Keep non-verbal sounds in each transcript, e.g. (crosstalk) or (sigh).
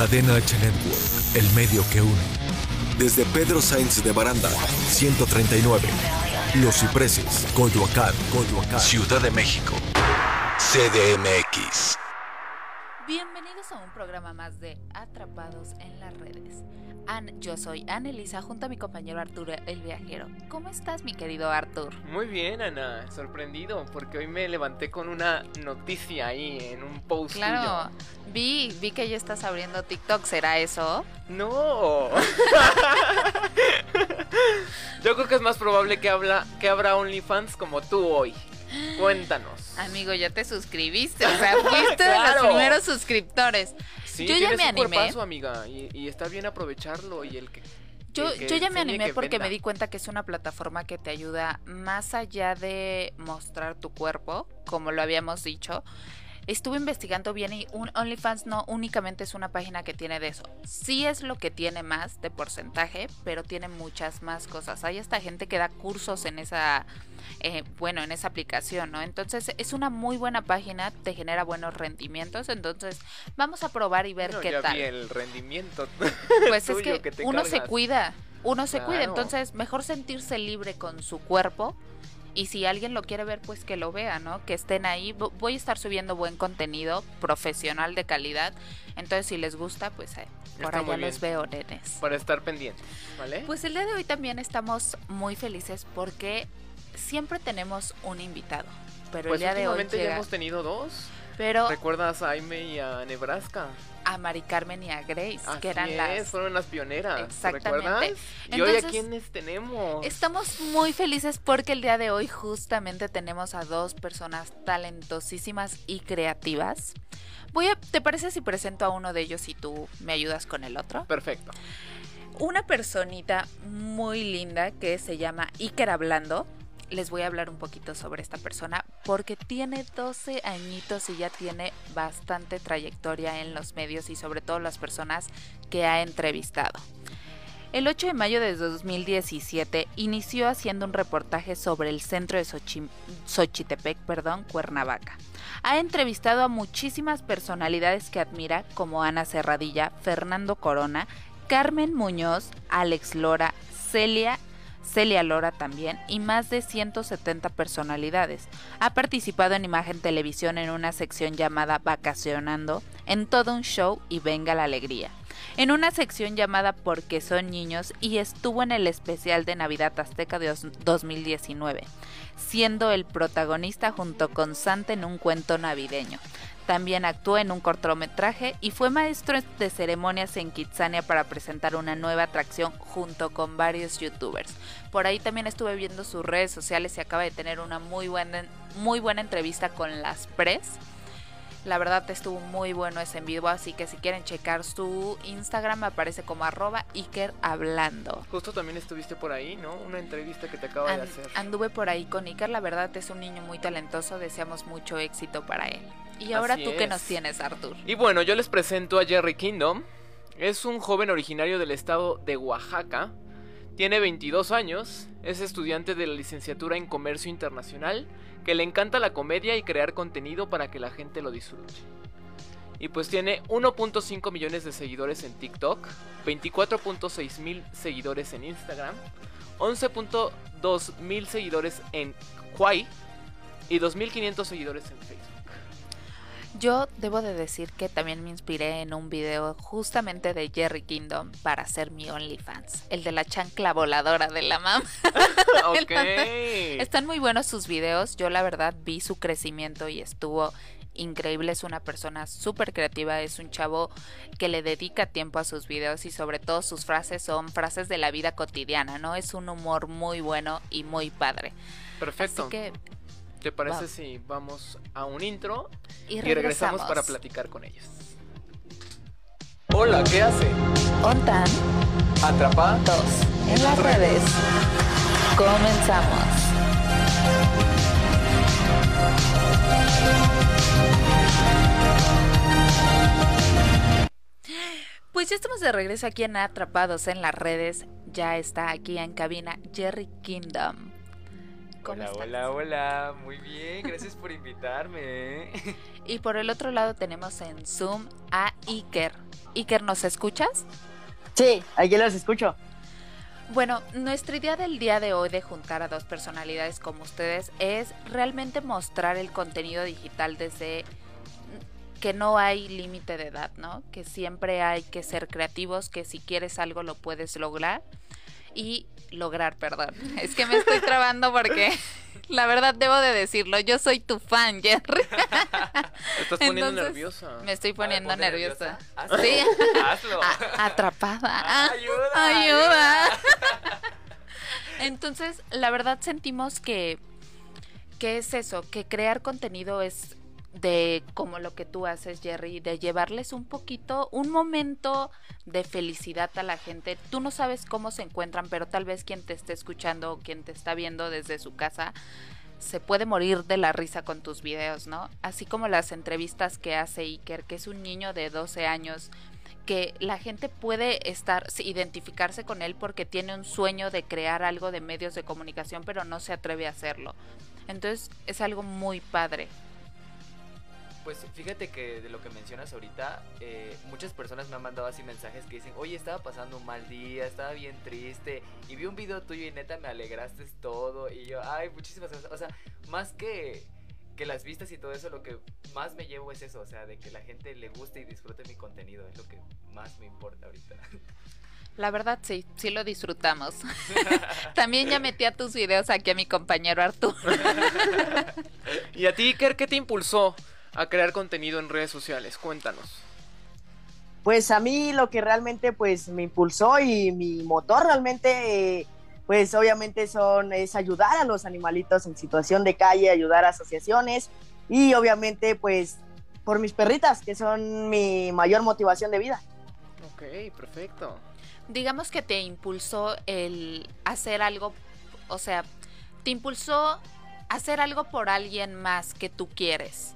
Cadena H Network, el medio que une. Desde Pedro Sainz de Baranda, 139. Los Cipreses, Coyoacán, Coyoacán. Ciudad de México. CDMX. Bienvenidos a un programa más de Atrapados en las redes. An, yo soy Anelisa junto a mi compañero Arturo el viajero. ¿Cómo estás, mi querido Artur? Muy bien, Ana. Sorprendido porque hoy me levanté con una noticia ahí en un post. Claro, vi, vi que ya estás abriendo TikTok. ¿Será eso? No. (laughs) yo creo que es más probable que habla que abra OnlyFans como tú hoy. Cuéntanos. (gasps) Amigo, ya te suscribiste, o sea, fuiste de los primeros suscriptores. Sí, yo ya me animé. amiga, y, está bien aprovecharlo y el que yo, yo ya me animé porque me di cuenta que es una plataforma que te ayuda más allá de mostrar tu cuerpo, como lo habíamos dicho, estuve investigando bien y un OnlyFans no únicamente es una página que tiene de eso. Sí es lo que tiene más de porcentaje, pero tiene muchas más cosas. Hay esta gente que da cursos en esa, eh, bueno, en esa aplicación, ¿no? Entonces es una muy buena página, te genera buenos rendimientos. Entonces vamos a probar y ver qué tal. el rendimiento. (laughs) Pues es que, uno se cuida, uno se cuida. Entonces mejor sentirse libre con su cuerpo y si alguien lo quiere ver, pues que lo vea, ¿no? Que estén ahí. Voy a estar subiendo buen contenido profesional de calidad. Entonces, si les gusta, pues eh, por allá los veo, nenes. Para estar pendientes, ¿vale? Pues el día de hoy también estamos muy felices porque siempre tenemos un invitado. Pero el pues día de hoy. ya hemos tenido dos. Pero. ¿Recuerdas a Jaime y a Nebraska? a Mari Carmen y a Grace, que eran las fueron las pioneras. Exactamente. ¿Recuerdas? y hoy a quiénes tenemos. Estamos muy felices porque el día de hoy justamente tenemos a dos personas talentosísimas y creativas. Voy a, ¿te parece si presento a uno de ellos y tú me ayudas con el otro? Perfecto. Una personita muy linda que se llama Iker Hablando les voy a hablar un poquito sobre esta persona porque tiene 12 añitos y ya tiene bastante trayectoria en los medios y sobre todo las personas que ha entrevistado. El 8 de mayo de 2017 inició haciendo un reportaje sobre el centro de Xochitepec, perdón, Cuernavaca. Ha entrevistado a muchísimas personalidades que admira como Ana Serradilla, Fernando Corona, Carmen Muñoz, Alex Lora, Celia Celia Lora también, y más de 170 personalidades. Ha participado en Imagen Televisión en una sección llamada Vacacionando, en todo un show y venga la alegría. En una sección llamada Porque son niños y estuvo en el especial de Navidad Azteca de 2019, siendo el protagonista junto con Santa en un cuento navideño. También actuó en un cortometraje y fue maestro de ceremonias en Kitsania para presentar una nueva atracción junto con varios youtubers. Por ahí también estuve viendo sus redes sociales y acaba de tener una muy buena, muy buena entrevista con las Press. La verdad estuvo muy bueno ese en vivo, así que si quieren checar su Instagram aparece como arroba Iker hablando. Justo también estuviste por ahí, ¿no? Una entrevista que te acaba de hacer. Anduve por ahí con Iker, la verdad es un niño muy talentoso, deseamos mucho éxito para él. Y ahora tú qué nos tienes, Artur. Y bueno, yo les presento a Jerry Kingdom. Es un joven originario del estado de Oaxaca. Tiene 22 años, es estudiante de la licenciatura en Comercio Internacional, que le encanta la comedia y crear contenido para que la gente lo disfrute. Y pues tiene 1.5 millones de seguidores en TikTok, 24.6 mil seguidores en Instagram, 11.2 mil seguidores en Huay y 2.500 seguidores en Facebook. Yo debo de decir que también me inspiré en un video justamente de Jerry Kingdom para hacer mi OnlyFans, el de la chancla voladora de la mamá. (laughs) (laughs) Están muy buenos sus videos, yo la verdad vi su crecimiento y estuvo increíble, es una persona súper creativa, es un chavo que le dedica tiempo a sus videos y sobre todo sus frases son frases de la vida cotidiana, ¿no? Es un humor muy bueno y muy padre. Perfecto. Así que ¿Te parece si vamos a un intro y regresamos. para platicar con ellos? Hola, ¿qué hace? Ontan. Atrapados en las redes. Comenzamos. Pues ya estamos de regreso aquí en Atrapados en las redes. Ya está aquí en cabina Jerry Kingdom. ¿Cómo hola, estás? hola, hola. Muy bien, gracias por invitarme. (laughs) Y por el otro lado tenemos en Zoom a Iker. Iker, ¿nos escuchas? Sí, aquí los escucho. Bueno, nuestra idea del día de hoy de juntar a dos personalidades como ustedes es realmente mostrar el contenido digital desde que no hay límite de edad, ¿no? Que siempre hay que ser creativos, que si quieres algo lo puedes lograr y lograr, perdón. Es que me estoy trabando porque (laughs) la verdad debo de decirlo, yo soy tu fan, Jerry. Te estás poniendo Entonces, nerviosa. Me estoy poniendo ponte nerviosa. Hazlo. Sí. Hazlo. A- atrapada. Ayuda. Ayuda. (laughs) Entonces, la verdad sentimos que, que es eso, que crear contenido es de como lo que tú haces, Jerry, de llevarles un poquito, un momento de felicidad a la gente. Tú no sabes cómo se encuentran, pero tal vez quien te esté escuchando o quien te está viendo desde su casa se puede morir de la risa con tus videos, ¿no? Así como las entrevistas que hace Iker, que es un niño de 12 años que la gente puede estar identificarse con él porque tiene un sueño de crear algo de medios de comunicación, pero no se atreve a hacerlo. Entonces, es algo muy padre. Pues fíjate que de lo que mencionas ahorita, eh, muchas personas me han mandado así mensajes que dicen, oye, estaba pasando un mal día, estaba bien triste, y vi un video tuyo y neta me alegraste todo, y yo, ay, muchísimas gracias. O sea, más que, que las vistas y todo eso, lo que más me llevo es eso, o sea, de que la gente le guste y disfrute mi contenido, es lo que más me importa ahorita. La verdad, sí, sí lo disfrutamos. (laughs) (laughs) También ya metí a tus videos aquí a mi compañero Arturo. (laughs) ¿Y a ti, Iker, qué te impulsó a crear contenido en redes sociales? Cuéntanos. Pues a mí lo que realmente pues me impulsó y mi motor realmente eh, pues obviamente son es ayudar a los animalitos en situación de calle, ayudar a asociaciones y obviamente pues por mis perritas que son mi mayor motivación de vida. Ok, perfecto. Digamos que te impulsó el hacer algo, o sea, te impulsó hacer algo por alguien más que tú quieres.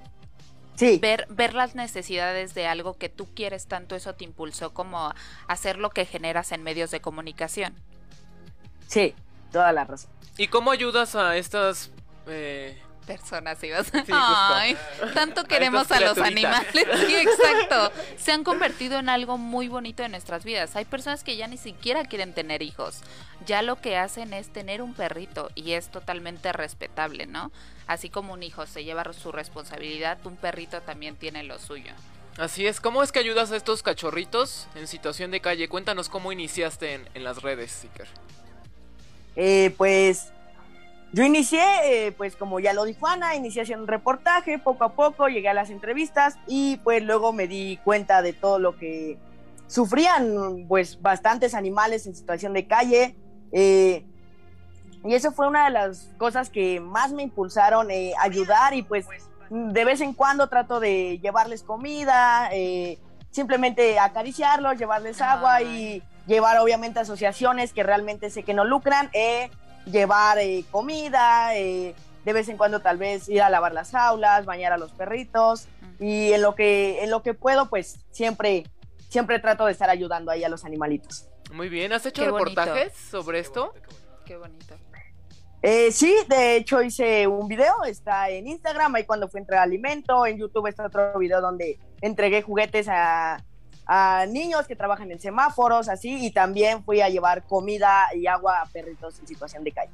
Sí, ver, ver las necesidades de algo que tú quieres tanto, eso te impulsó como hacer lo que generas en medios de comunicación. sí, toda la razón. ¿Y cómo ayudas a estas... eh, Personas ibas. Ay, tanto queremos a los animales. Sí, (laughs) exacto. Se han convertido en algo muy bonito en nuestras vidas. Hay personas que ya ni siquiera quieren tener hijos. Ya lo que hacen es tener un perrito y es totalmente respetable, ¿no? Así como un hijo se lleva su responsabilidad, un perrito también tiene lo suyo. Así es, ¿cómo es que ayudas a estos cachorritos en situación de calle? Cuéntanos cómo iniciaste en, en las redes, Iker. Eh, pues yo inicié, eh, pues como ya lo dijo Ana, inicié haciendo un reportaje, poco a poco llegué a las entrevistas y pues luego me di cuenta de todo lo que sufrían pues bastantes animales en situación de calle. eh, y eso fue una de las cosas que más me impulsaron eh, a ayudar y pues de vez en cuando trato de llevarles comida, eh, simplemente acariciarlos, llevarles agua y llevar obviamente asociaciones que realmente sé que no lucran, eh, llevar eh, comida, eh, de vez en cuando tal vez ir a lavar las aulas, bañar a los perritos y en lo que en lo que puedo pues siempre siempre trato de estar ayudando ahí a los animalitos. Muy bien, ¿has hecho Qué bonito. reportajes sobre Qué esto? bonito, qué bonito. Qué bonito. Eh, sí, de hecho hice un video, está en Instagram, ahí cuando fue a entregar alimento, en YouTube está otro video donde entregué juguetes a, a niños que trabajan en semáforos, así, y también fui a llevar comida y agua a perritos en situación de calle.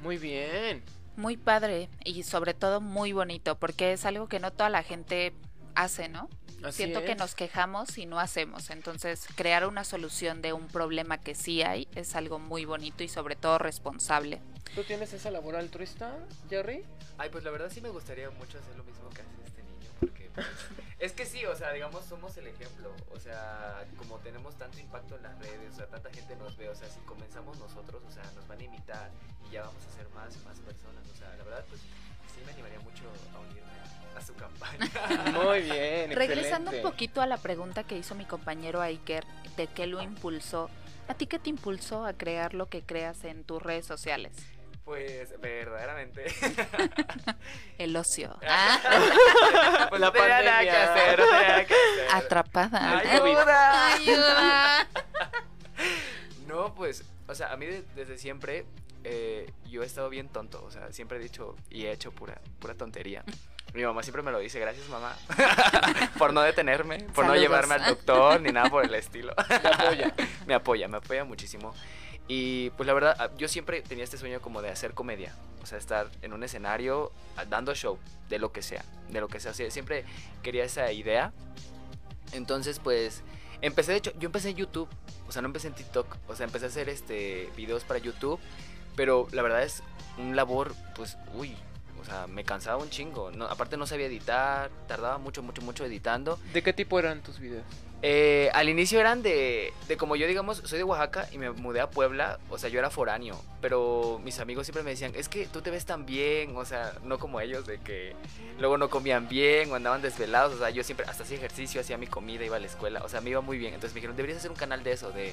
Muy bien. Muy padre y sobre todo muy bonito porque es algo que no toda la gente hace, ¿no? Así Siento que nos quejamos y no hacemos. Entonces, crear una solución de un problema que sí hay es algo muy bonito y sobre todo responsable. ¿Tú tienes esa labor altruista, Jerry? Ay, pues la verdad sí me gustaría mucho hacer lo mismo que hace este niño, porque pues, es que sí, o sea, digamos, somos el ejemplo, o sea, como tenemos tanto impacto en las redes, o sea, tanta gente nos ve, o sea, si comenzamos nosotros, o sea, nos van a imitar y ya vamos a ser más y más personas, o sea, la verdad, pues sí me animaría mucho a unirme a su campaña. (laughs) Muy bien, Regresando un poquito a la pregunta que hizo mi compañero Iker de qué lo impulsó, ¿a ti qué te impulsó a crear lo que creas en tus redes sociales? Pues verdaderamente. (laughs) El ocio. (laughs) Ah, (laughs) pues La no tenía nada que pandemia. hacer, no tenía nada que hacer. Atrapada. ¡Ayuda! Ayuda. No, pues, o sea, a mí de- desde siempre eh, yo he estado bien tonto, o sea, siempre he dicho y he hecho pura, pura tontería. Mi mamá siempre me lo dice, gracias mamá, por no detenerme, por no llevarme al doctor ni nada por el estilo. me apoya. me apoya, me apoya muchísimo. Y pues la verdad, ah, yo siempre tenía este sueño como de hacer comedia, o sea, estar en un escenario ah, dando show, de lo que sea, de lo que sea. Sie- Siempre quería esa idea. Entonces, pues, empecé, de hecho, yo empecé en YouTube, o sea, no empecé en TikTok, o sea, empecé a hacer este videos para YouTube, pero la verdad es un labor, pues, uy, o sea, me cansaba un chingo. No, aparte no sabía editar, tardaba mucho, mucho, mucho editando. ¿De qué tipo eran tus videos? Eh, al inicio eran de, de como yo digamos, soy de Oaxaca y me mudé a Puebla, o sea, yo era foráneo, pero mis amigos siempre me decían, es que tú te ves tan bien, o sea, no como ellos, de que luego no comían bien o andaban desvelados, o sea, yo siempre hasta hacía ejercicio, hacía mi comida, iba a la escuela, o sea, me iba muy bien, entonces me dijeron, deberías hacer un canal de eso, de,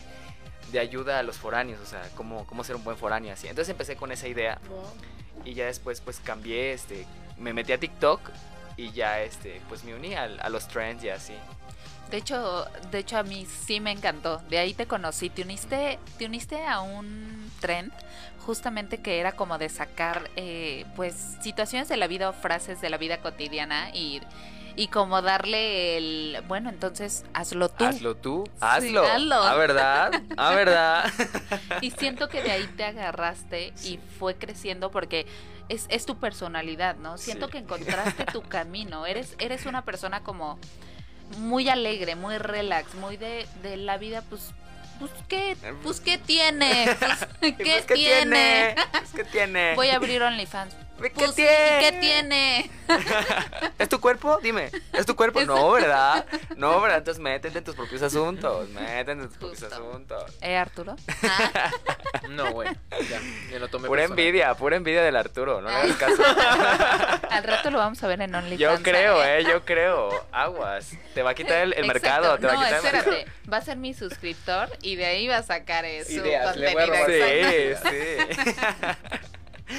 de ayuda a los foráneos, o sea, cómo, cómo ser un buen foráneo, así. Entonces empecé con esa idea y ya después pues cambié, este, me metí a TikTok y ya, este, pues me uní al- a los trends y así. De hecho, de hecho a mí sí me encantó. De ahí te conocí. Te uniste, te uniste a un trend justamente que era como de sacar eh, pues situaciones de la vida o frases de la vida cotidiana y, y como darle el bueno entonces hazlo tú. Hazlo tú, Sí, hazlo. hazlo. A verdad, a verdad. Y siento que de ahí te agarraste y fue creciendo porque es, es tu personalidad, ¿no? Siento Sí. que encontraste tu camino. Eres, eres una persona como muy alegre, muy relax, muy de, de la vida, pues, pues ¿qué, pues, ¿qué tiene? (laughs) Pues, ¿qué, Pues, tiene? Pues, ¿Qué tiene? Voy a abrir OnlyFans. ¿Qué Pues, ¿y tiene? ¿Qué tiene? (laughs) ¿Es tu cuerpo? Dime. ¿Es tu cuerpo? No, ¿verdad? No, ¿verdad? Entonces métete en tus propios asuntos. Métete en tus propios asuntos. ¿Eh, Arturo? Ah, (laughs) No, güey. Ya, ya lo tomé Pura personal. envidia, pura envidia del Arturo. No le hagas caso. (laughs) al rato lo vamos a ver en OnlyFans. Yo creo, eh, yo creo. Aguas. Te va a quitar el, el mercado. Te va no, a quitar el mercado. espérate. Va a ser mi suscriptor y de ahí va a sacar eh, su Ideas, le voy a contenido. robar. Sí, sí.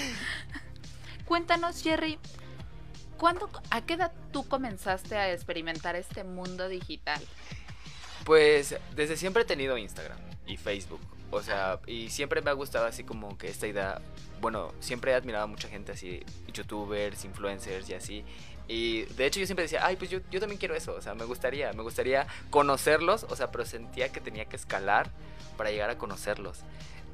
Cuéntanos, Jerry, ¿cuándo, ¿a qué edad tú comenzaste a experimentar este mundo digital? Pues desde siempre he tenido Instagram y Facebook. O sea, y siempre me ha gustado así como que esta idea. Bueno, siempre he admirado a mucha gente así, youtubers, influencers y así. Y de hecho yo siempre decía, ay, pues yo, yo también quiero eso. O sea, me gustaría, me gustaría conocerlos. O sea, pero sentía que tenía que escalar para llegar a conocerlos.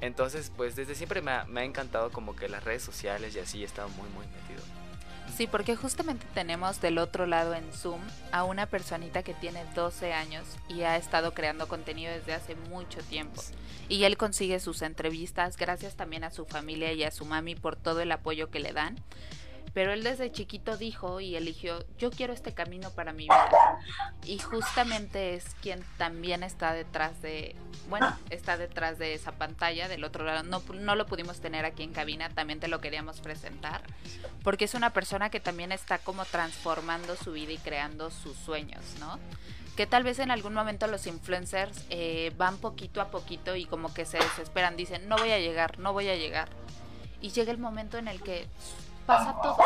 Entonces, pues desde siempre me ha, me ha encantado como que las redes sociales y así he estado muy, muy metido. Sí, porque justamente tenemos del otro lado en Zoom a una personita que tiene 12 años y ha estado creando contenido desde hace mucho tiempo. Y él consigue sus entrevistas gracias también a su familia y a su mami por todo el apoyo que le dan. Pero él desde chiquito dijo y eligió, yo quiero este camino para mi vida. Y justamente es quien también está detrás de, bueno, está detrás de esa pantalla, del otro lado. No, no lo pudimos tener aquí en cabina, también te lo queríamos presentar. Porque es una persona que también está como transformando su vida y creando sus sueños, ¿no? Que tal vez en algún momento los influencers eh, van poquito a poquito y como que se desesperan, dicen, no voy a llegar, no voy a llegar. Y llega el momento en el que pasa todo,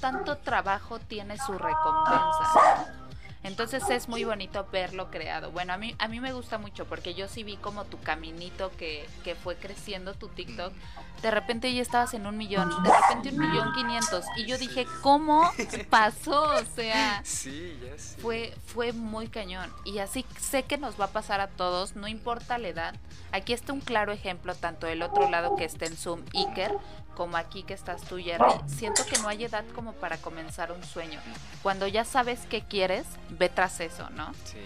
tanto trabajo tiene su recompensa. Entonces es muy bonito verlo creado. Bueno, a mí, a mí me gusta mucho porque yo sí vi como tu caminito que, que fue creciendo tu TikTok. De repente ya estabas en un millón, de repente un millón quinientos. Y yo dije, ¿cómo (laughs) pasó? O sea, Sí, ya sé. fue, fue muy cañón. Y así sé que nos va a pasar a todos, no importa la edad. Aquí está un claro ejemplo, tanto del otro lado que está en Zoom, Iker, como aquí que estás tú, Jerry. Siento que no hay edad como para comenzar un sueño. Cuando ya sabes qué quieres, ve tras eso, ¿no? Sí.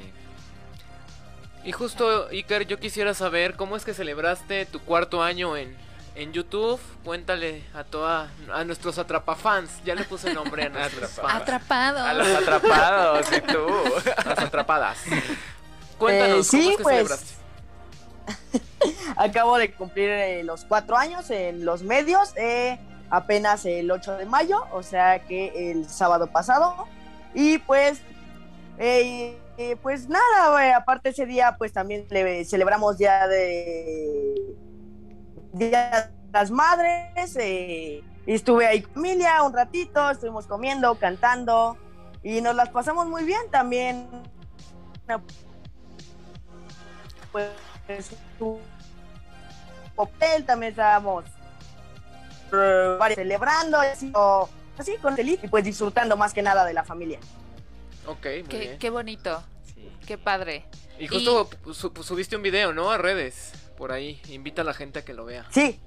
Y justo, Iker, yo quisiera saber cómo es que celebraste tu cuarto año en, en YouTube. Cuéntale a toda a nuestros atrapafans. Ya le puse nombre a (laughs) nuestros fans. Atrapado. A los atrapados, y tú. (laughs) Las atrapadas. Cuéntanos, Eh, sí, ¿cómo es que pues, celebraste? (laughs) Acabo de cumplir eh, los cuatro años en los medios, eh, apenas el 8 de mayo, o sea que el sábado pasado. Y pues, eh, eh, pues nada, aparte ese día, pues también le celebramos Día de Día de las Madres. y estuve ahí con familia un ratito, estuvimos comiendo, cantando y nos las pasamos muy bien también. Pues su papel también estábamos eh, celebrando, así, o- así con feliz y pues disfrutando más que nada de la familia. Ok, muy Qué, bien. qué bonito, Sí. qué padre. Y justo su- subiste un video, ¿no? A redes. Por ahí. Invita a la gente a que lo vea. Sí.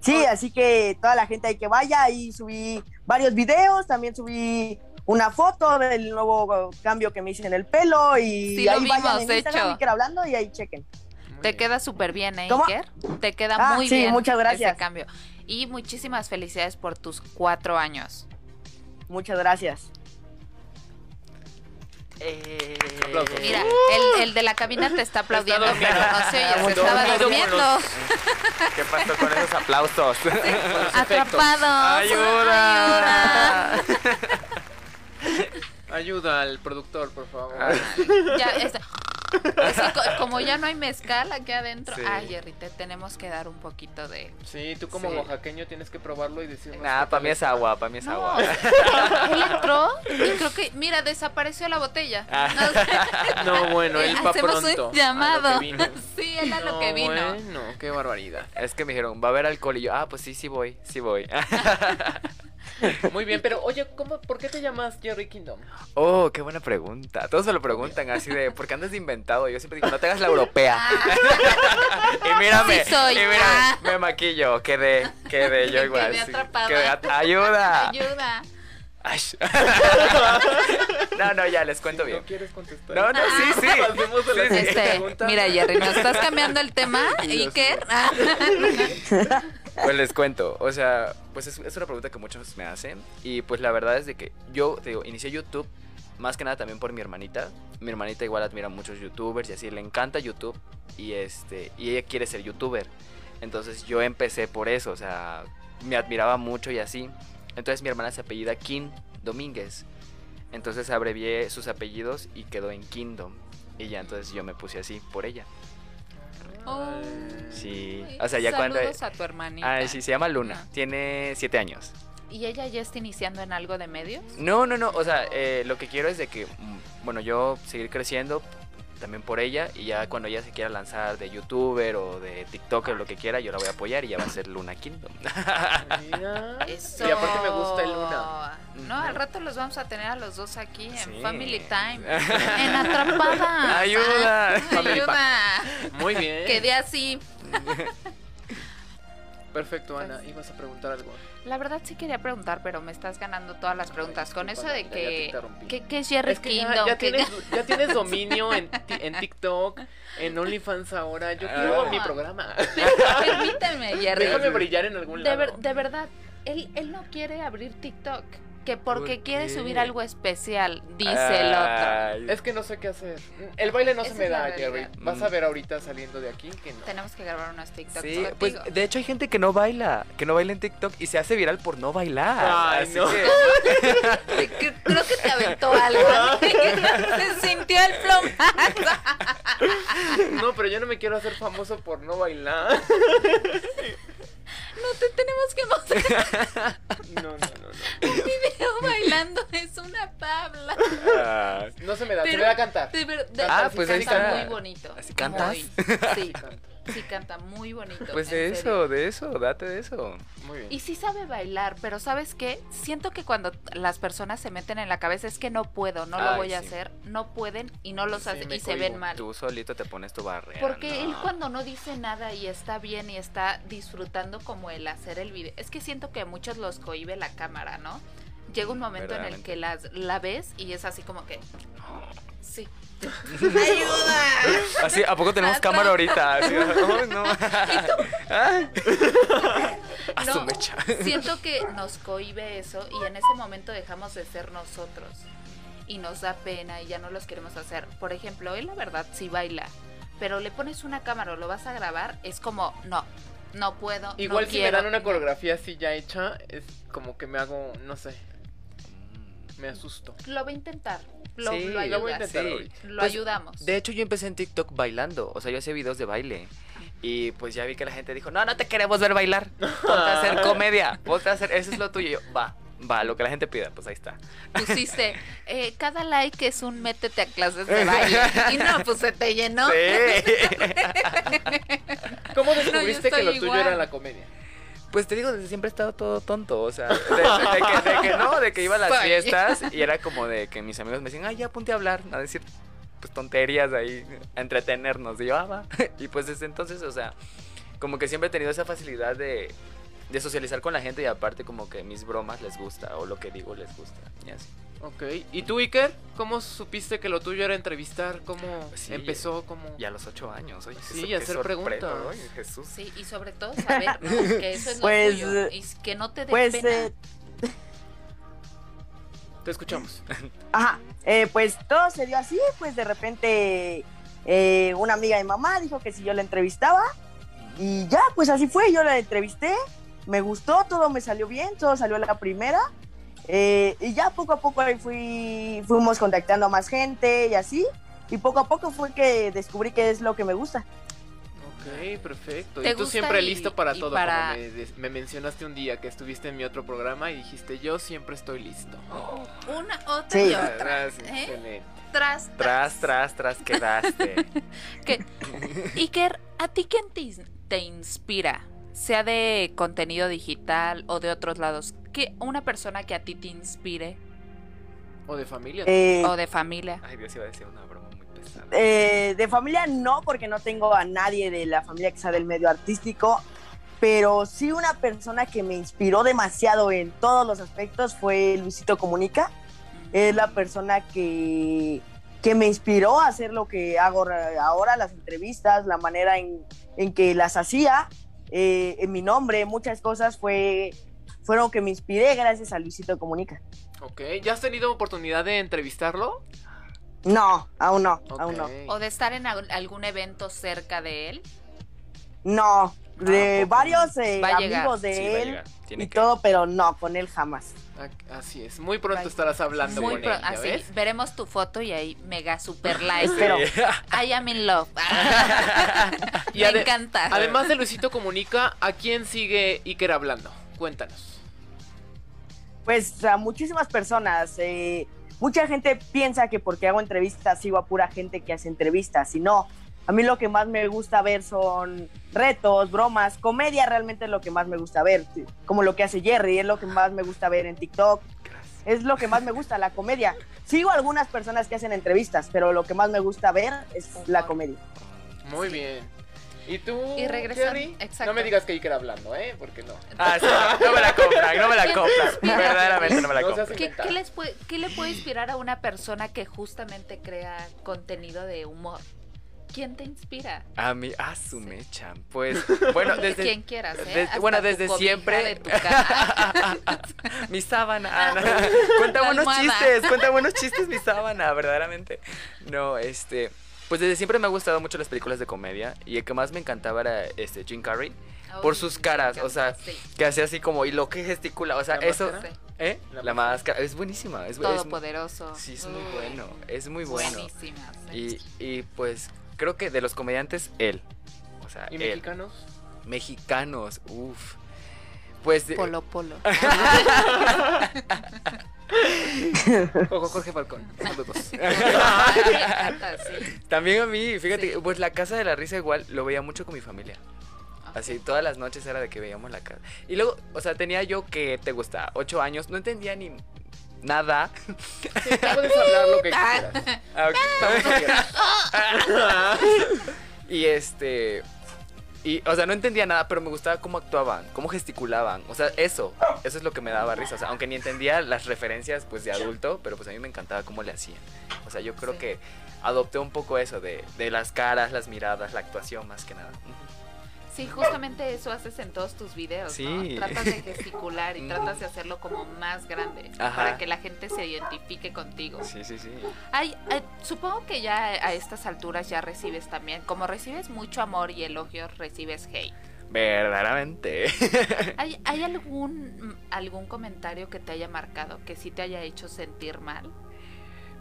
Sí, así que toda la gente ahí que vaya, ahí subí varios videos, también subí una foto del nuevo cambio que me hice en el pelo y Sí, lo ahí vayan en Instagram, hecho. Hablando y ahí chequen. Te queda súper bien, ¿eh. Iker? Te queda Ah, muy sí, bien. muchas gracias. Ese cambio. Y muchísimas felicidades por tus cuatro años. Muchas gracias. Eh, Aplausos. Mira, el, el de la cabina te está aplaudiendo, dormido. pero no se oye, se Dormido estaba durmiendo. los- (laughs) ¿Qué pasó con esos aplausos? (laughs) Atrapados. ¡Ayuda! Ayuda. (laughs) Ayuda al productor, por favor. (laughs) Ya, este- (laughs) co- como ya no hay mezcal aquí adentro. Sí. Ay, Jerry, te tenemos que dar un poquito de. Sí, tú como Sí. oaxaqueño tienes que probarlo y decirnos. Nah, qué para mí es agua, para mí es No, agua. él (laughs) entró y creo que, mira, desapareció la botella. Ah. No sé. No, bueno, él va Hacemos pronto. un llamado. a lo que vino. Sí, él a lo No, que vino. Bueno, qué barbaridad. Es que me dijeron, va a haber alcohol y yo, ah, pues sí, sí voy, sí voy. (laughs) Muy bien, pero oye, ¿cómo, ¿por qué te llamas Jerry Kingdom? Oh, qué buena pregunta. Todos se lo preguntan así de, ¿por qué andas de inventado? Yo siempre digo, no te hagas la europea. (laughs) y mírame, Sí soy. y mírame, Ah. me maquillo, quedé, quedé yo (laughs) Quedé igual. sí. atrapada. Quedé at- ayuda. Ayuda. Ay. no, no, ya les cuento Si bien. ¿No quieres contestar? No, no, sí, sí. Sí, Este, mira, Jerry, ¿nos estás cambiando el tema? Iker. Pues les cuento, o sea, pues es, una pregunta que muchos me hacen y pues la verdad es de que yo, te digo, inicié YouTube más que nada también por mi hermanita. Mi hermanita igual admira muchos youtubers y así, le encanta YouTube y este y ella quiere ser youtuber. Entonces yo empecé por eso, o sea, me admiraba mucho y así. Entonces mi hermana se apellida King Domínguez. Entonces abrevié sus apellidos y quedó en Kingdom. Y ya entonces yo me puse así por ella. Oh. Sí, o sea, ya cuando... Saludos a tu hermanita. Ah, sí, se llama Luna. Ah. Tiene siete años. ¿Y ella ya está iniciando en algo de medios? No, no, no. O sea, eh, lo que quiero es de que, mm, bueno, yo seguir creciendo también por ella y ya cuando ella se quiera lanzar de youtuber o de tiktoker o lo que quiera, yo la voy a apoyar y ya va a ser Luna Kingdom. Mira. (laughs) Eso. Y aparte me gusta el Luna. No, al rato los vamos a tener a los dos aquí en Sí. Family Time. (laughs) En Atrapada. Ayuda. Ayuda. Muy bien. Quedé así. Perfecto, Ana. Ibas a preguntar algo. La verdad sí quería preguntar, pero me estás ganando todas las preguntas. Con eso de que... interrumpí. ¿Qué, qué es Jerry Es que ya, Kingdom? ya Que tienes, ya tienes (laughs) dominio en, en TikTok, en OnlyFans ahora. Yo quiero Ah. mi programa. Permíteme, (laughs) Jerry. Déjame brillar en algún De, lado. ver- de verdad, él, él no quiere abrir TikTok. Que porque ¿Por quiere subir algo especial, dice el otro. Es que no sé qué hacer. El baile no Esa se me da. Jerry. Vas a ver ahorita saliendo de aquí que no. Tenemos que grabar unos TikToks Sí, contigo. pues de hecho hay gente que no baila, que no baila en TikTok y se hace viral por no bailar. Ay, así no. que- (laughs) Creo que te aventó algo. (laughs) (laughs) Se sintió el plomazo. No, pero yo no me quiero hacer famoso por no bailar. No te tenemos que mostrar (laughs) No, no, no, no. un video bailando. Es una tabla. Ah, No se me da, se Pero- me da cantar. De ver- de- Ah, pues ahí canta está. muy bonito. ¿Así cantas? Muy. (laughs) Sí, sí canta muy bonito. pues de serio. eso, de eso, date de eso. Muy bien. Y sí sabe bailar, pero ¿sabes qué? Siento que cuando las personas se meten en la cabeza es que no puedo, no lo voy a hacer, no pueden y no los Sí, hacen y se ven mal. Tú solito te pones tu barrera. Porque él cuando no dice nada y está bien y está disfrutando como el hacer el video, es que siento que a muchos los cohibe la cámara, ¿no? Llega un momento en el que las, la ves y es así como que... Sí. (laughs) ¡Ayuda! Así, ¿a poco tenemos Atrás. cámara ahorita? Así, (laughs) ay, no. Ah. A su No, mecha. siento que nos cohibe eso y en ese momento dejamos de ser nosotros y nos da pena y ya no los queremos hacer. Por ejemplo, él la verdad sí baila, pero le pones una cámara o lo vas a grabar, es como, no, no puedo. Igual no si me quiero, dan una no". coreografía así ya hecha, es como que me hago, no sé, me asusto. Lo va a intentar. Lo, Sí, lo lo voy a intentar sí. Lo Pues, ayudamos. De hecho, yo empecé en TikTok bailando. O sea, yo hacía videos de baile. Y pues ya vi que la gente dijo, no, no te queremos ver bailar. Ponte a hacer (laughs) comedia. Ponte a hacer, eso es lo tuyo. Y yo, va, va, lo que la gente pida, pues ahí está. Pusiste, (laughs) eh, cada like es un métete a clases de baile. (laughs) Y no, pues se te llenó. Sí. ¿Cómo descubriste que estoy lo tuyo era la comedia? Pues te digo, desde siempre he estado todo tonto, o sea, de, de que, de que no, de que iba a las fiestas y era como de que mis amigos me decían, ay, ya ponte a hablar, a decir pues tonterías ahí, a entretenernos. Y yo, ah, va. (laughs) Y pues desde entonces, o sea, como que siempre he tenido esa facilidad de, de socializar con la gente y aparte como que mis bromas les gusta o lo que digo les gusta. Y así. Ok. ¿Y tú, Iker? ¿Cómo supiste que lo tuyo era entrevistar? ¿Cómo Sí. empezó? ¿Cómo... Y a los ocho años, oye. Sí, y hacer preguntas. oye, Jesús. Sí, y sobre todo saber ¿no? (laughs) que eso es lo Pues, tuyo. Y que no te dé Pues, pena. eh, Te escuchamos. (laughs) Ajá, eh, pues todo se dio así, pues de repente eh, una amiga de mamá dijo que si yo la entrevistaba y ya, pues así fue, yo la entrevisté, me gustó, todo me salió bien, todo salió a la primera eh, y ya poco a poco ahí fui, fuimos contactando a más gente y así y poco a poco fue que descubrí qué es lo que me gusta. Ok, perfecto. ¿Te Y tú siempre y- listo para todo. para- Como me, mencionaste un día que estuviste en mi otro programa y dijiste, yo siempre estoy listo. Una, otra Sí. y otra. ¿eh? excelente. Tras, Tras, tras, tras, quedaste. (laughs) Que, (laughs) Iker, ¿a ti quién te, te inspira? Sea de contenido digital o de otros lados. ¿Qué, una persona que a ti te inspire O de familia. Eh, o de familia. Ay, Dios iba a decir una broma muy pesada. Eh, de familia no, porque no tengo a nadie de la familia que sea del medio artístico, pero sí una persona que me inspiró demasiado en todos los aspectos fue Luisito Comunica. Es la persona que, que me inspiró a hacer lo que hago ra- ahora, las entrevistas, la manera en, en que las hacía, eh, en mi nombre, muchas cosas fue, fueron que me inspiré gracias a Luisito Comunica. Ok. ¿Ya has tenido oportunidad de entrevistarlo? No, aún no, aún no. O de estar en al- algún evento cerca de él. No, de ¿a poco? varios eh, amigos de Sí, él y que- todo, pero no, con él jamás. Ah, Así es. Muy pronto Bye. estarás hablando Muy con él, ¿ya así, ves? veremos tu foto y ahí mega super (laughs) like. Espero. (laughs) I am in love. (laughs) Y Me ade- encanta. Además de Luisito Comunica, ¿a quién sigue Iker hablando? Cuéntanos. Pues a muchísimas personas. eh, mucha gente piensa que porque hago entrevistas sigo a pura gente que hace entrevistas. Y no, a mí lo que más me gusta ver son retos, bromas, comedia realmente es lo que más me gusta ver. Como lo que hace Jerry, es lo que más me gusta ver en TikTok. Es lo que más me gusta, la comedia. Sigo a algunas personas que hacen entrevistas, pero lo que más me gusta ver es la comedia. Muy bien. ¿Y tú, Y regresan- Jerry? exacto. No me digas que Iker hablando, ¿eh? Porque no. Ah, sí, no me la compran, no me la ¿Quién te compran. Verdaderamente no me la compran. ¿Qué, les puede, qué le puede inspirar a una persona que justamente crea contenido de humor? ¿Quién te inspira? A mí, ah, su mecha. Pues, (laughs) bueno, desde. Quien quieras, ¿eh? desde- bueno, desde siempre. de tu cama. (laughs) mi sábana. Ah. (laughs) Cuenta La buenos almohada. chistes, cuenta buenos chistes mi sábana, verdaderamente. No, este. Pues desde siempre me han gustado mucho las películas de comedia. Y el que más me encantaba era este Jim Carrey. Por sus caras, o sea, sí. Que hace así como, y lo que gesticula. O sea, ¿La eso. máscara? ¿Eh? ¿La La, máscara? máscara. Es buenísima. Es, es- Todopoderoso. Sí, es muy Uy, bueno. Es muy bueno. Buenísimas. ¿eh? Y, y pues creo que de los comediantes, él. O sea, ¿Y él. mexicanos? Mexicanos, uff. Pues. de- Polo Polo. (laughs) Ojo, Jorge Falcón. Saludos. Ay, me encanta, sí. También a mí, fíjate, Sí. pues la casa de la risa igual lo veía mucho con mi familia. Ok. Así, todas las noches era de que veíamos la casa. Y luego, o sea, tenía yo que te gusta, ocho años, no entendía ni nada. Sí, puedes hablar lo que quieras. Ah, ok. Estamos aquí. y este. Y, o sea, no entendía nada, pero me gustaba cómo actuaban, cómo gesticulaban. O sea, eso, eso es lo que me daba risa. O sea, aunque ni entendía las referencias, pues, de adulto, pero pues a mí me encantaba cómo le hacían. O sea, yo creo Sí. que adopté un poco eso de, de las caras, las miradas, la actuación, más que nada. Sí, justamente eso haces en todos tus videos, Sí. ¿no? Tratas de gesticular y Mm. tratas de hacerlo como más grande Ajá. para que la gente se identifique contigo. Sí, sí, sí. Ay, ay, supongo que ya a estas alturas ya recibes también, como recibes mucho amor y elogios, recibes hate. Verdaderamente. (laughs) ¿Hay, hay algún, algún comentario que te haya marcado, que sí te haya hecho sentir mal?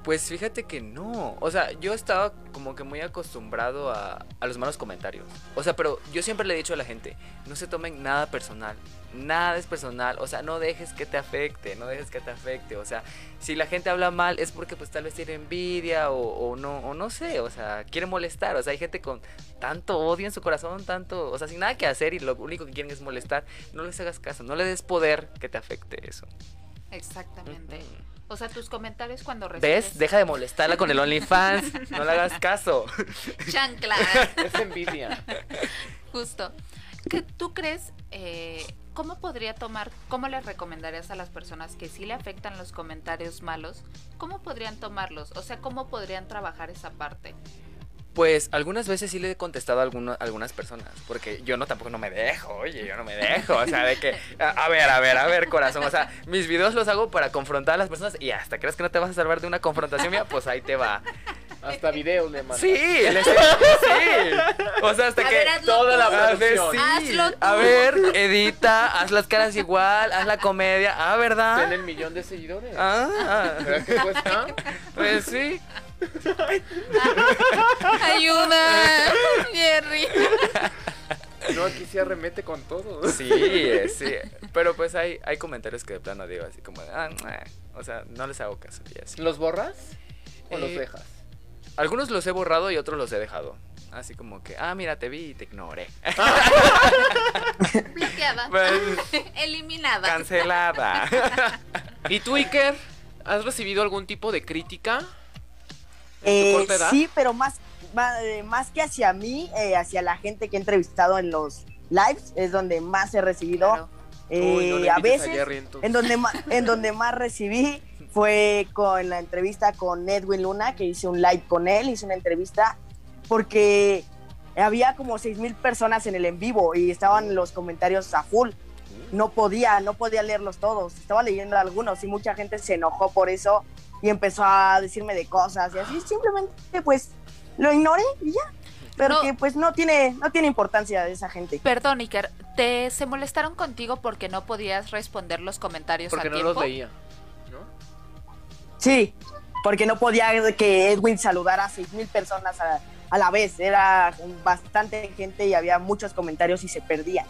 Pues fíjate que no. O sea, yo estaba como que muy acostumbrado a, a, los malos comentarios. O sea, pero yo siempre le he dicho a la gente, no se tomen nada personal. Nada es personal. O sea, no dejes que te afecte, no dejes que te afecte. O sea, si la gente habla mal es porque pues tal vez tiene envidia o, o no, o no sé. O sea, quiere molestar. O sea, hay gente con tanto odio en su corazón, tanto, o sea, sin nada que hacer y lo único que quieren es molestar. No les hagas caso, no le des poder que te afecte eso. Exactamente. O sea, tus comentarios cuando recibes... ¿Ves? Deja de molestarla con el OnlyFans. no le hagas caso. (laughs) Chancla. es envidia. Justo. ¿Qué tú crees? Eh, ¿Cómo podría tomar, cómo les recomendarías a las personas que sí le afectan los comentarios malos? ¿Cómo podrían tomarlos? O sea, ¿cómo podrían trabajar esa parte? Pues algunas veces sí le he contestado a algunas personas, porque yo no tampoco no me dejo, oye, yo no me dejo, o sea, de que, a, a, ver, a ver, a ver, corazón, o sea, mis videos los hago para confrontar a las personas y hasta crees que no te vas a salvar de una confrontación mía, pues ahí te va. Hasta videos le mandan. Sí, le sí. O sea, hasta a que ver, toda la producción. sí. Hazlo tú. A ver, edita, haz las caras igual, haz la comedia. Ah, ¿verdad? Tiene el millón de seguidores. Ah, ¿Verdad que cuesta? pues sí. (laughs) Ayuda, Jerry. No, aquí se arremete con todo. Sí, eh, sí. Pero pues hay, hay comentarios que de plano digo así como, de, ah, o sea, no les hago caso. Y así. ¿Los borras o los Eh, dejas? Algunos los he borrado y otros los he dejado. Así como que, ah, mira, te vi y te ignoré. Bloqueada. Pues, Eliminada. Cancelada. (laughs) ¿Y tú, Iker? ¿Has recibido algún tipo de crítica? ¿En Eh, tu corta edad? sí, pero más, más, eh, más que hacia mí, eh, hacia la gente que he entrevistado en los lives, es donde más he recibido. Claro. Eh, Uy, no le a veces, Jerry, en donde, más, en donde más recibí (laughs) fue con la entrevista con Edwin Luna, que hice un live con él, hice una entrevista, porque había como seis mil personas en el en vivo y estaban los comentarios a full. No podía, no podía leerlos todos. Estaba leyendo algunos y mucha gente se enojó por eso y empezó a decirme de cosas y así simplemente pues lo ignoré y ya. Pero No. que pues no tiene, no tiene importancia esa gente. Perdón, Iker, ¿te se molestaron contigo porque no podías responder los comentarios Porque a no tiempo? los leía. ¿No? Sí, porque no podía que Edwin saludara a seis mil personas a, a la vez. Era bastante gente y había muchos comentarios y se perdían.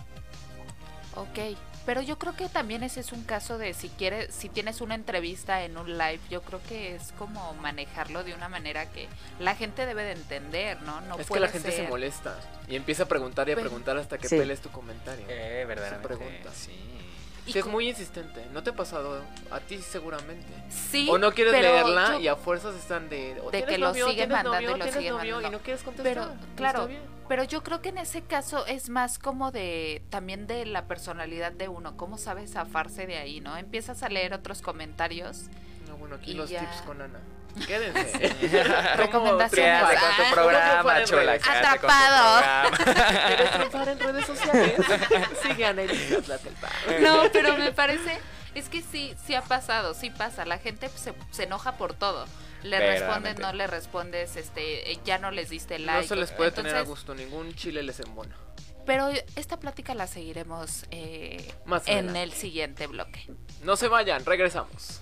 Ok, pero yo creo que también ese es un caso de si quieres, si tienes una entrevista en un live, yo creo que es como manejarlo de una manera que la gente debe de entender, ¿no? No es que la gente se molesta y empieza a preguntar y a Pero- preguntar hasta que Sí. peles tu comentario. eh, verdaderamente. pregunta. Sí. Y Sí, es muy insistente. ¿No te ha pasado? A ti seguramente. Sí, o no quieres leerla yo- y a fuerzas están de... De ¿tienes que lo novio? siguen ¿Tienes mandando novio? y lo ¿Tienes siguen mandando. Y no quieres contestar. Pero, claro. Pero yo creo que en ese caso es más como de también de la personalidad de uno, cómo sabe zafarse de ahí, ¿no? Empiezas a leer otros comentarios. No, bueno, aquí los ya. tips con Ana. Quédense. (laughs) Recomendaciones. Ah, con tu ¿Cómo programa, quédate tu Atrapado. (laughs) ¿Quieres triunfar en redes sociales? (laughs) No, pero me parece, es que sí, sí ha pasado, sí pasa. La gente se, se enoja por todo. Le respondes, no le respondes, este, ya no les diste No like. se les puede tener a gusto. Ningún chile les embona. Pero esta plática la seguiremos eh, Más en el siguiente bloque. No se vayan, regresamos.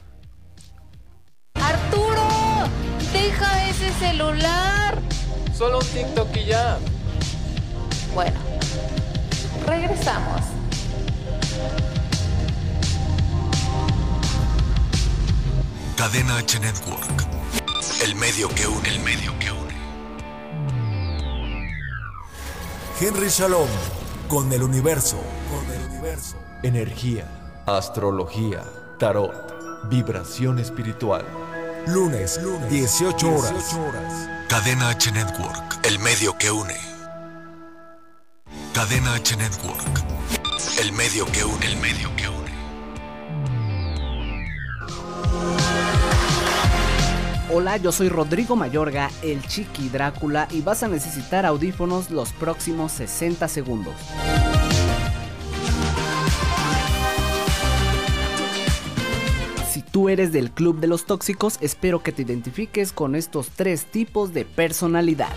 Arturo, deja ese celular. Solo un TikTok y ya. Bueno, regresamos. Cadena H Network. El medio que une, el medio que une. Henry Shalom con el universo, con el universo. Energía, astrología, tarot, vibración espiritual. Lunes, lunes, 18 horas. Cadena H Network, el medio que une. Cadena H Network. El medio que une, el medio que une. Hola, yo soy Rodrigo Mayorga, el Chiqui Drácula, y vas a necesitar audífonos los próximos 60 segundos. Tú eres del club de los tóxicos, espero que te identifiques con estos tres tipos de personalidad.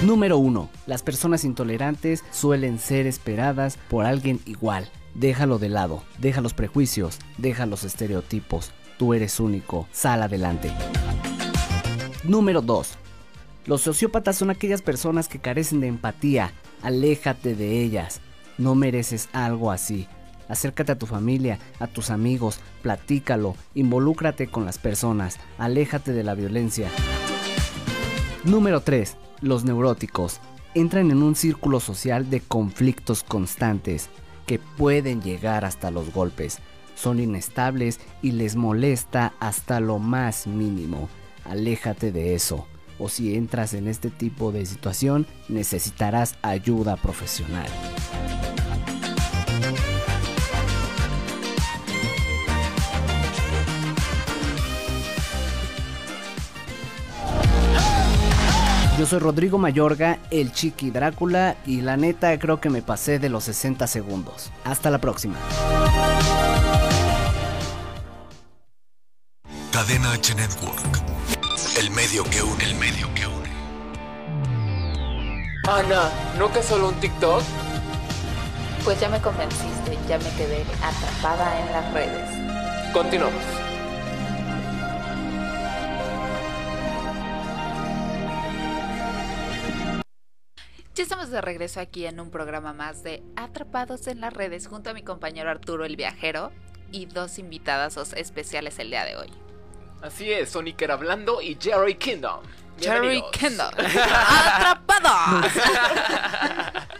Número 1. Las personas intolerantes suelen ser esperadas por alguien igual. Déjalo de lado, deja los prejuicios, deja los estereotipos. Tú eres único, sal adelante. Número 2. Los sociópatas son aquellas personas que carecen de empatía. Aléjate de ellas. No mereces algo así. Acércate a tu familia, a tus amigos, platícalo, involúcrate con las personas, aléjate de la violencia. Número 3. Los neuróticos. Entran en un círculo social de conflictos constantes que pueden llegar hasta los golpes. Son inestables y les molesta hasta lo más mínimo. Aléjate de eso o si entras en este tipo de situación necesitarás ayuda profesional. Yo soy Rodrigo Mayorga, el Chiqui Drácula, y la neta creo que me pasé de los 60 segundos. Hasta la próxima. Cadena H Network. El medio que une, el medio que une. Ana, ¿no que es solo un TikTok? Pues ya me convenciste, ya me quedé atrapada en las redes. Continuamos. Ya estamos de regreso aquí en un programa más de Atrapados en las redes junto a mi compañero Arturo el Viajero y dos invitadas especiales el día de hoy. Así es, Sonic era hablando y Jerry Kingdom. Jerry. Kendall. (laughs) ¡Atrapados! (laughs)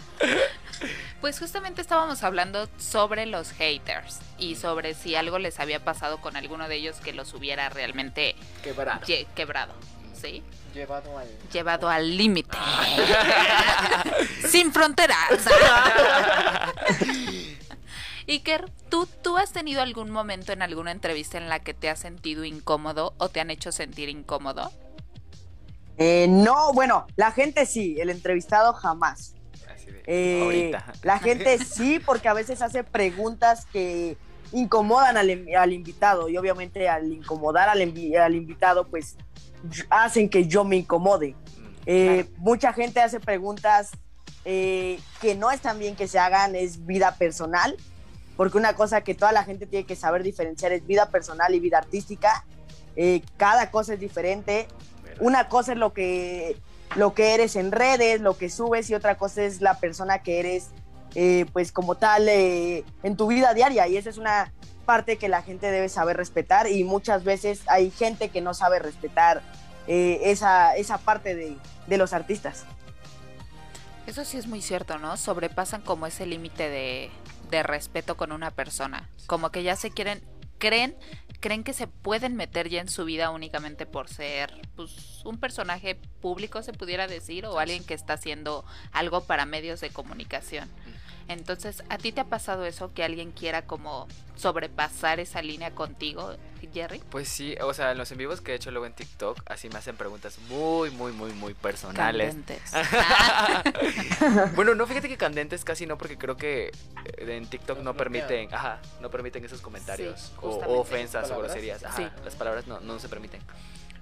Pues justamente estábamos hablando sobre los haters y sobre si algo les había pasado con alguno de ellos que los hubiera realmente Quebrado. quebrado, ¿sí? Llevado al. Llevado al límite. (laughs) Sin fronteras. (laughs) Iker, ¿tú, ¿tú has tenido algún momento en alguna entrevista en la que te has sentido incómodo o te han hecho sentir incómodo? Eh, no, bueno, la gente sí, el entrevistado jamás. Así de, Eh, ahorita. La gente sí, porque a veces hace preguntas que incomodan al, in- al invitado y obviamente al incomodar al, invi- al invitado, pues hacen que yo me incomode. Mm, Eh, Mucha gente hace preguntas eh, que no están bien que se hagan, es vida personal, porque una cosa que toda la gente tiene que saber diferenciar es vida personal y vida artística. Eh, cada cosa es diferente. Una cosa es lo que, lo que eres en redes, lo que subes, y otra cosa es la persona que eres, eh, pues como tal, eh, en tu vida diaria. Y esa es una parte que la gente debe saber respetar y muchas veces hay gente que no sabe respetar eh, esa, esa parte de, de los artistas. Eso sí es muy cierto, ¿no? Sobrepasan como ese límite de, de respeto con una persona. Como que ya se quieren, creen, creen que se pueden meter ya en su vida únicamente por ser pues, un personaje público, se pudiera decir, o alguien que está haciendo algo para medios de comunicación. Entonces, ¿a ti te ha pasado eso? Que alguien quiera como sobrepasar esa línea contigo, Jerry? Pues sí, o sea, en los en vivos que he hecho luego en TikTok, así me hacen preguntas muy, muy, muy, muy personales. Candentes. (laughs) bueno, no, fíjate que candentes casi no, porque creo que eh, en TikTok no permiten, ajá, no permiten esos comentarios. Sí, o- ofensas o groserías. Ajá, Sí. las palabras no, no se permiten.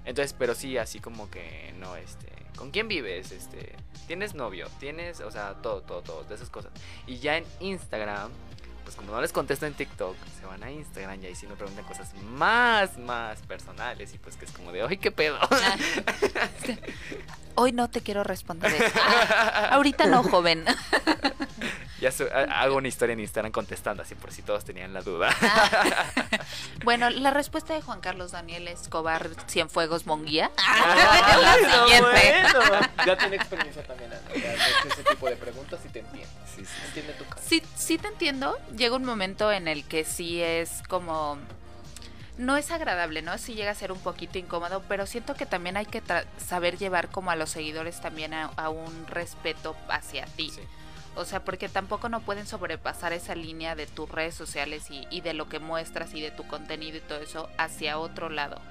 Entonces, pero sí, así como que no, este. ¿Con quién vives? Este. ¿Tienes novio? ¿Tienes? O sea, todo, todo, todo, de esas cosas. Y ya en Instagram, pues como no les contesto en TikTok, se van a Instagram y ahí sí me preguntan cosas más, más personales. Y pues que es como de, ¡ay, qué pedo! (laughs) Hoy no te quiero responder. Ah, (laughs) ahorita no, joven. (laughs) ya su- hago una historia en Instagram contestando así por si todos tenían la duda. Bueno, la respuesta de Juan Carlos Daniel Escobar Cienfuegos Monguía. Ah, la siguiente. (laughs) Ya tiene experiencia también, Ana. Ya has hecho ese tipo de preguntas y te entiende. Sí, sí. Entiende tu caso. Sí, sí te entiendo. Llega un momento en el que sí es como... No es agradable, ¿no? Sí llega a ser un poquito incómodo, pero siento que también hay que tra- saber llevar como a los seguidores también a, a un respeto hacia ti. Sí. O sea, porque tampoco no pueden sobrepasar esa línea de tus redes sociales y, y de lo que muestras y de tu contenido y todo eso hacia otro lado.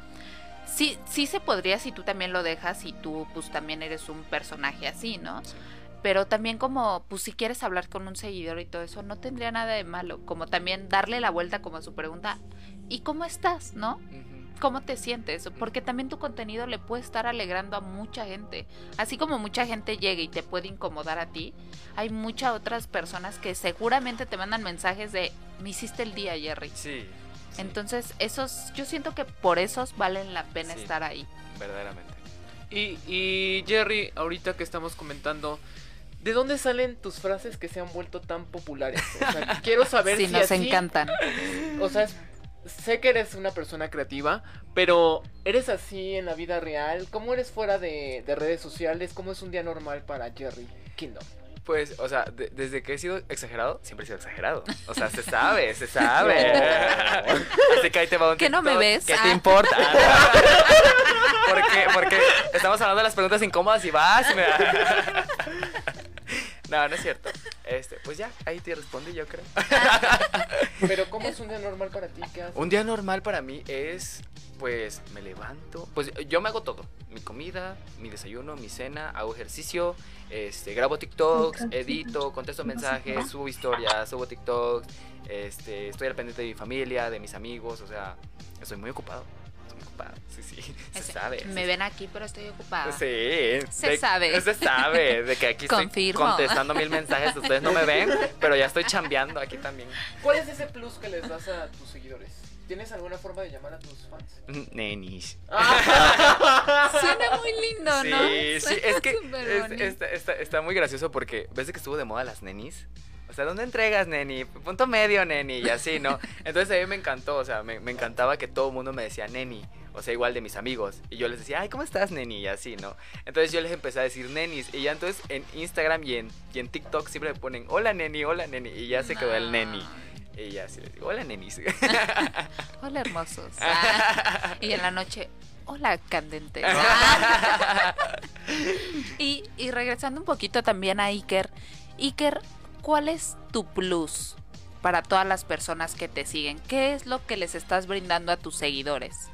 Sí, sí se podría si tú también lo dejas y tú pues también eres un personaje así, ¿no? Sí. Pero también como, pues si quieres hablar con un seguidor y todo eso, no tendría nada de malo. Como también darle la vuelta como a su pregunta, ¿y cómo estás, no? ¿Cómo te sientes? Porque también tu contenido le puede estar alegrando a mucha gente. Así como mucha gente llega y te puede incomodar a ti, hay muchas otras personas que seguramente te mandan mensajes de, me hiciste el día, Jerry. Sí. Entonces, esos, yo siento que por esos valen la pena Sí. estar ahí. Verdaderamente. Y, y Jerry, ahorita que estamos comentando, ¿de dónde salen tus frases que se han vuelto tan populares? O sea, (laughs) quiero saber Sí, si nos así- encantan. O sea, es- sé que eres una persona creativa, pero ¿eres así en la vida real? ¿Cómo eres fuera de, de redes sociales? ¿Cómo es un día normal para Jerry Kingdom? Pues, o sea, de- desde que he sido exagerado, siempre he sido exagerado. O sea, se sabe, se (laughs) sabe. Así que ahí te va un ¿Que no me ves? ¿Qué Ah. te importa? (laughs) porque, porque estamos hablando de las preguntas incómodas y vas y me... (laughs) No, no es cierto. Este, pues ya, ahí te respondí, yo creo. (laughs) Pero ¿cómo es un día normal para ti? ¿Qué haces? Un día normal para mí es, pues, me levanto, pues yo me hago todo, mi comida, mi desayuno, mi cena, hago ejercicio, este, grabo TikToks, edito, contesto mensajes, subo historias, subo TikToks, este, estoy al pendiente de mi familia, de mis amigos, o sea, estoy muy ocupado, ocupado, sí, sí, (laughs) se Ese- sabe. Me se ven aquí, pero estoy ocupada. Sí, Se de- sabe. Se sabe de que aquí estoy Confirmo. contestando mil mensajes, ustedes no me ven, (laughs) pero ya estoy chambeando aquí también. ¿Cuál es ese plus que les das a tus seguidores? ¿Tienes alguna forma de llamar a tus fans? Nenis. (laughs) Suena muy lindo, Sí, ¿no? sí, Suena es que es- está, está- está muy gracioso porque ves de que estuvo de moda las nenis. Sea, ¿dónde entregas, neni? Punto medio, neni, y así, ¿no? (laughs) Entonces a mí me encantó, o sea, me, me encantaba que todo el mundo me decía neni, o sea, igual de mis amigos. Y yo les decía, ay, ¿cómo estás, neni? Y así, ¿no? Entonces yo les empecé a decir nenis, y ya entonces en Instagram y en, y en TikTok siempre me ponen, hola, neni, hola, neni, y ya se quedó el neni. Y ya así les digo, hola, nenis. (laughs) Hola, hermosos. Ah, (laughs) y en la noche, hola, candente. Y, y regresando un poquito también a Iker. Iker, ¿cuál es tu plus para todas las personas que te siguen? ¿Qué es lo que les estás brindando a tus seguidores?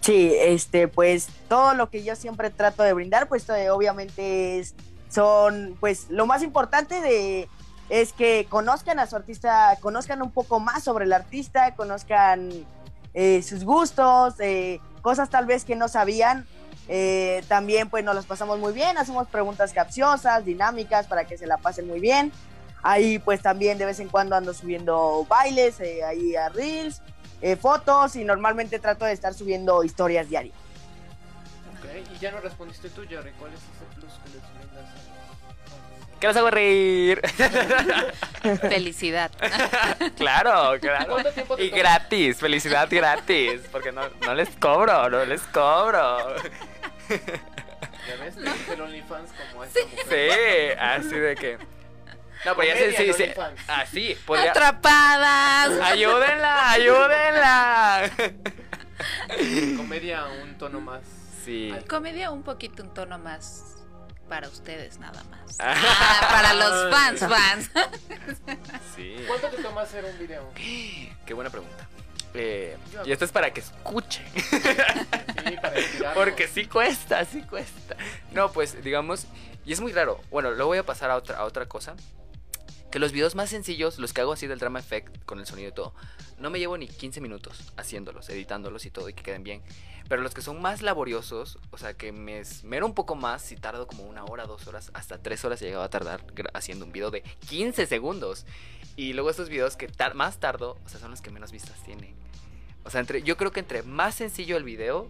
Sí, este, pues todo lo que yo siempre trato de brindar, pues eh, obviamente es, son, pues lo más importante de es que conozcan a su artista, conozcan un poco más sobre el artista, conozcan eh, sus gustos, eh, cosas tal vez que no sabían. Eh, también pues nos las pasamos muy bien, hacemos preguntas capciosas, dinámicas para que se la pasen muy bien. Ahí pues también de vez en cuando ando subiendo bailes, eh, ahí a Reels, eh, fotos y normalmente trato de estar subiendo historias diarias. Ok, y ya no respondiste tú, Jerry. ¿Cuál es ese plus que les brindas a los fans? que los hago reír. (laughs) Felicidad. (laughs) claro, claro. ¿Cuánto tiempo te Y toma? gratis, felicidad gratis, porque no, no les cobro, no les cobro. ¿Ya ves? Dije el OnlyFans como esta mujer. Sí, así de que... No, pues ya sí, sí, sí. OnlyFans. Así, podría... Atrapadas. Ayúdenla, ayúdenla. Comedia un tono más. Sí. Comedia un poquito un tono más para ustedes nada más. Ah. Ah, para los fans, fans. Sí. ¿Cuánto te toma hacer un video? Qué buena pregunta. Eh, Yo y esto es para que escuchen. Sí, para inspirarnos. (laughs) Porque sí cuesta, sí cuesta. No, pues digamos, y es muy raro. Bueno, lo voy a pasar a otra, a otra cosa. Que los videos más sencillos, los que hago así del drama effect, con el sonido y todo, no me llevo ni 15 minutos haciéndolos, editándolos y todo, y que queden bien. Pero los que son más laboriosos, o sea, que me esmero un poco más, si tardo como una hora, dos horas, hasta tres horas he llegado a tardar haciendo un video de 15 segundos. Y luego estos videos que tar- más tardo, o sea, son los que menos vistas tienen. O sea, entre, yo creo que entre más sencillo el video,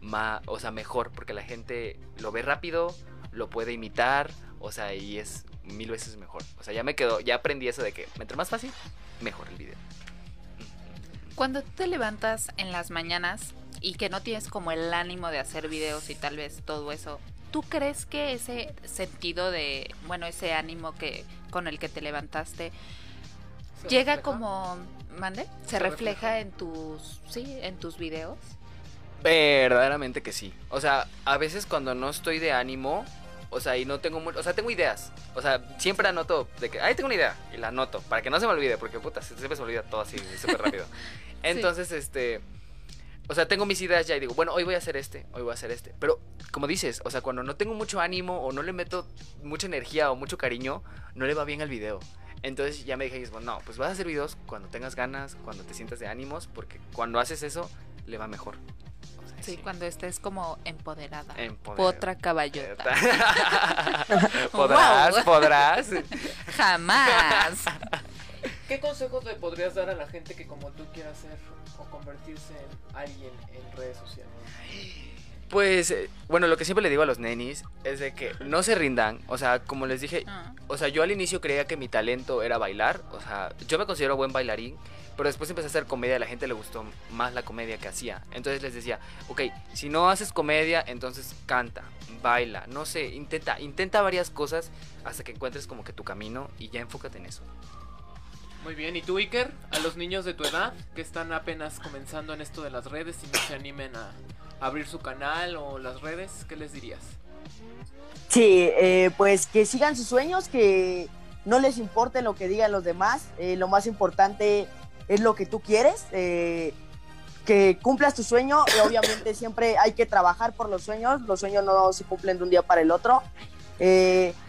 más, o sea, mejor, porque la gente lo ve rápido, lo puede imitar, o sea, y es mil veces mejor. O sea, ya me quedó, ya aprendí eso de que entre más fácil, mejor el video. Cuando tú te levantas en las mañanas y que no tienes como el ánimo de hacer videos y tal vez todo eso, ¿tú crees que ese sentido de, bueno, ese ánimo que con el que te levantaste ¿Se llega refleja? como, mande, se, ¿Se refleja, refleja? en tus, sí, en tus videos? Verdaderamente que sí. O sea, a veces cuando no estoy de ánimo, o sea, y no tengo o sea, tengo ideas. O sea, siempre anoto de que, ay, tengo una idea y la anoto para que no se me olvide, porque puta, siempre se me olvida todo así súper rápido. (laughs) Entonces, este, o sea, tengo mis ideas ya y digo, bueno, hoy voy a hacer este, hoy voy a hacer este. Pero como dices, o sea, cuando no tengo mucho ánimo o no le meto mucha energía o mucho cariño, no le va bien al video. Entonces ya me dije, bueno, no, pues vas a hacer videos cuando tengas ganas, cuando te sientas de ánimos, porque cuando haces eso, le va mejor. O sea, Sí, cuando estés como empoderada. Empoderada. Potra caballota. podrás, (laughs) Wow. podrás. Jamás. (laughs) ¿Qué consejos le podrías dar a la gente que como tú quiera ser o convertirse en alguien en redes sociales? Pues, eh, bueno, lo que siempre le digo a los nenis es de que no se rindan. O sea, como les dije, Ah. o sea, yo al inicio creía que mi talento era bailar. O sea, yo me considero buen bailarín. Pero después empecé a hacer comedia, a la gente le gustó más la comedia que hacía. Entonces les decía, ok, si no haces comedia, entonces canta, baila, no sé, intenta, intenta varias cosas hasta que encuentres como que tu camino y ya enfócate en eso. Muy bien, ¿y tú, Iker? A los niños de tu edad que están apenas comenzando en esto de las redes y no se animen a abrir su canal o las redes, ¿qué les dirías? Sí, eh, pues que sigan sus sueños, que no les importe lo que digan los demás. eh, lo más importante es lo que tú quieres. eh, que cumplas tu sueño y obviamente (coughs) siempre hay que trabajar por los sueños. Los sueños no se cumplen de un día para el otro.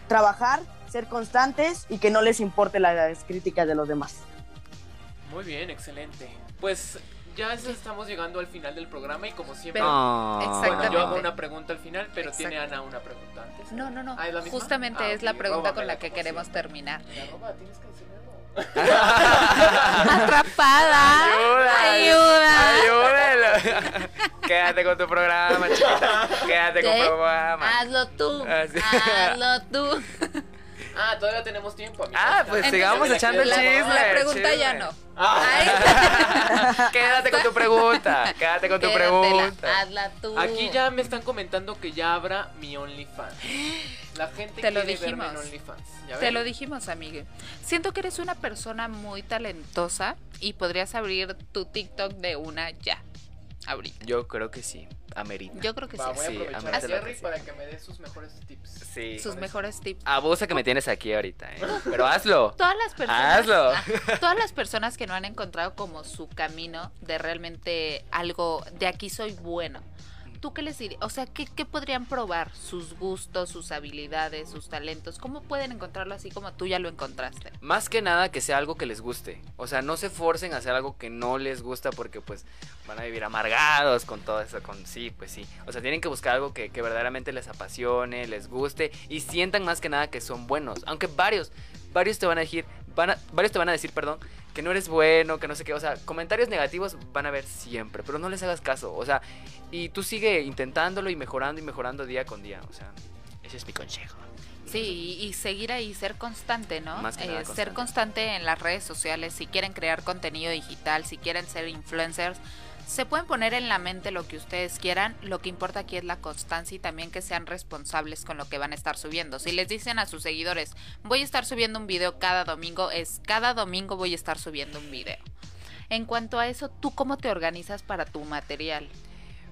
Trabajar, ser constantes y que no les importe las críticas de los demás. Muy bien, excelente. Pues ya es- estamos llegando al final del programa y como siempre... Pero- Ah. Bueno, Exactamente. yo hago una pregunta al final, pero tiene. Ana una pregunta antes. No, no, no. Ah, ¿es la misma? Justamente Ah, es la ok, pregunta con la que queremos siempre. terminar. Roba, tienes que enseñarlo. (laughs) Atrapada. Ayuda. ¡Ayúdalo! Quédate con tu programa, chiquita. Quédate con tu programa. Hazlo tú. Ah. Hazlo tú. (laughs) Ah, todavía tenemos tiempo, amigos. Ah, pues Entonces, sigamos echando el chisme. La pregunta ya no. Ah. (laughs) Quédate con tu pregunta. Quédate con tu Quédatela, pregunta. Hazla tú. Aquí ya me están comentando que ya abra mi OnlyFans. La gente Te lo dijimos. en OnlyFans. ¿ya Te ven? lo dijimos, amigue. Siento que eres una persona muy talentosa y podrías abrir tu TikTok de una ya. Ahorita. Yo creo que sí. Amerita. Yo creo que Va, sí. voy a aprovechar a Jerry que para que me dé sus mejores tips. Sí. Sus mejores tips. Abusa que me tienes aquí ahorita, ¿eh? (laughs) Pero hazlo. Todas las personas, Hazlo. Ah, (laughs) todas las personas que no han encontrado como su camino de realmente algo de aquí soy bueno. ¿Tú qué les dirías? O sea, ¿qué, ¿qué podrían probar? Sus gustos, sus habilidades, sus talentos. ¿Cómo pueden encontrarlo así como tú ya lo encontraste? Más que nada que sea algo que les guste. O sea, no se forcen a hacer algo que no les gusta porque pues van a vivir amargados con todo eso. Con sí, pues sí. O sea, tienen que buscar algo que, verdaderamente les apasione, les guste y sientan más que nada que son buenos. Aunque varios, varios te van a decir, varios te van a decir, perdón, que no eres bueno, que no sé qué. O sea, comentarios negativos van a haber siempre, pero no les hagas caso. O sea, y tú sigue intentándolo y mejorando y mejorando día con día. O sea, ese es mi consejo. Sí, y, y seguir ahí, ser constante, ¿no? Más que nada Eh, Ser constante. constante en las redes sociales, si quieren crear contenido digital, si quieren ser influencers, se pueden poner en la mente lo que ustedes quieran, lo que importa aquí es la constancia y también que sean responsables con lo que van a estar subiendo. Si les dicen a sus seguidores, voy a estar subiendo un video cada domingo, es cada domingo voy a estar subiendo un video. En cuanto a eso, ¿tú cómo te organizas para tu material?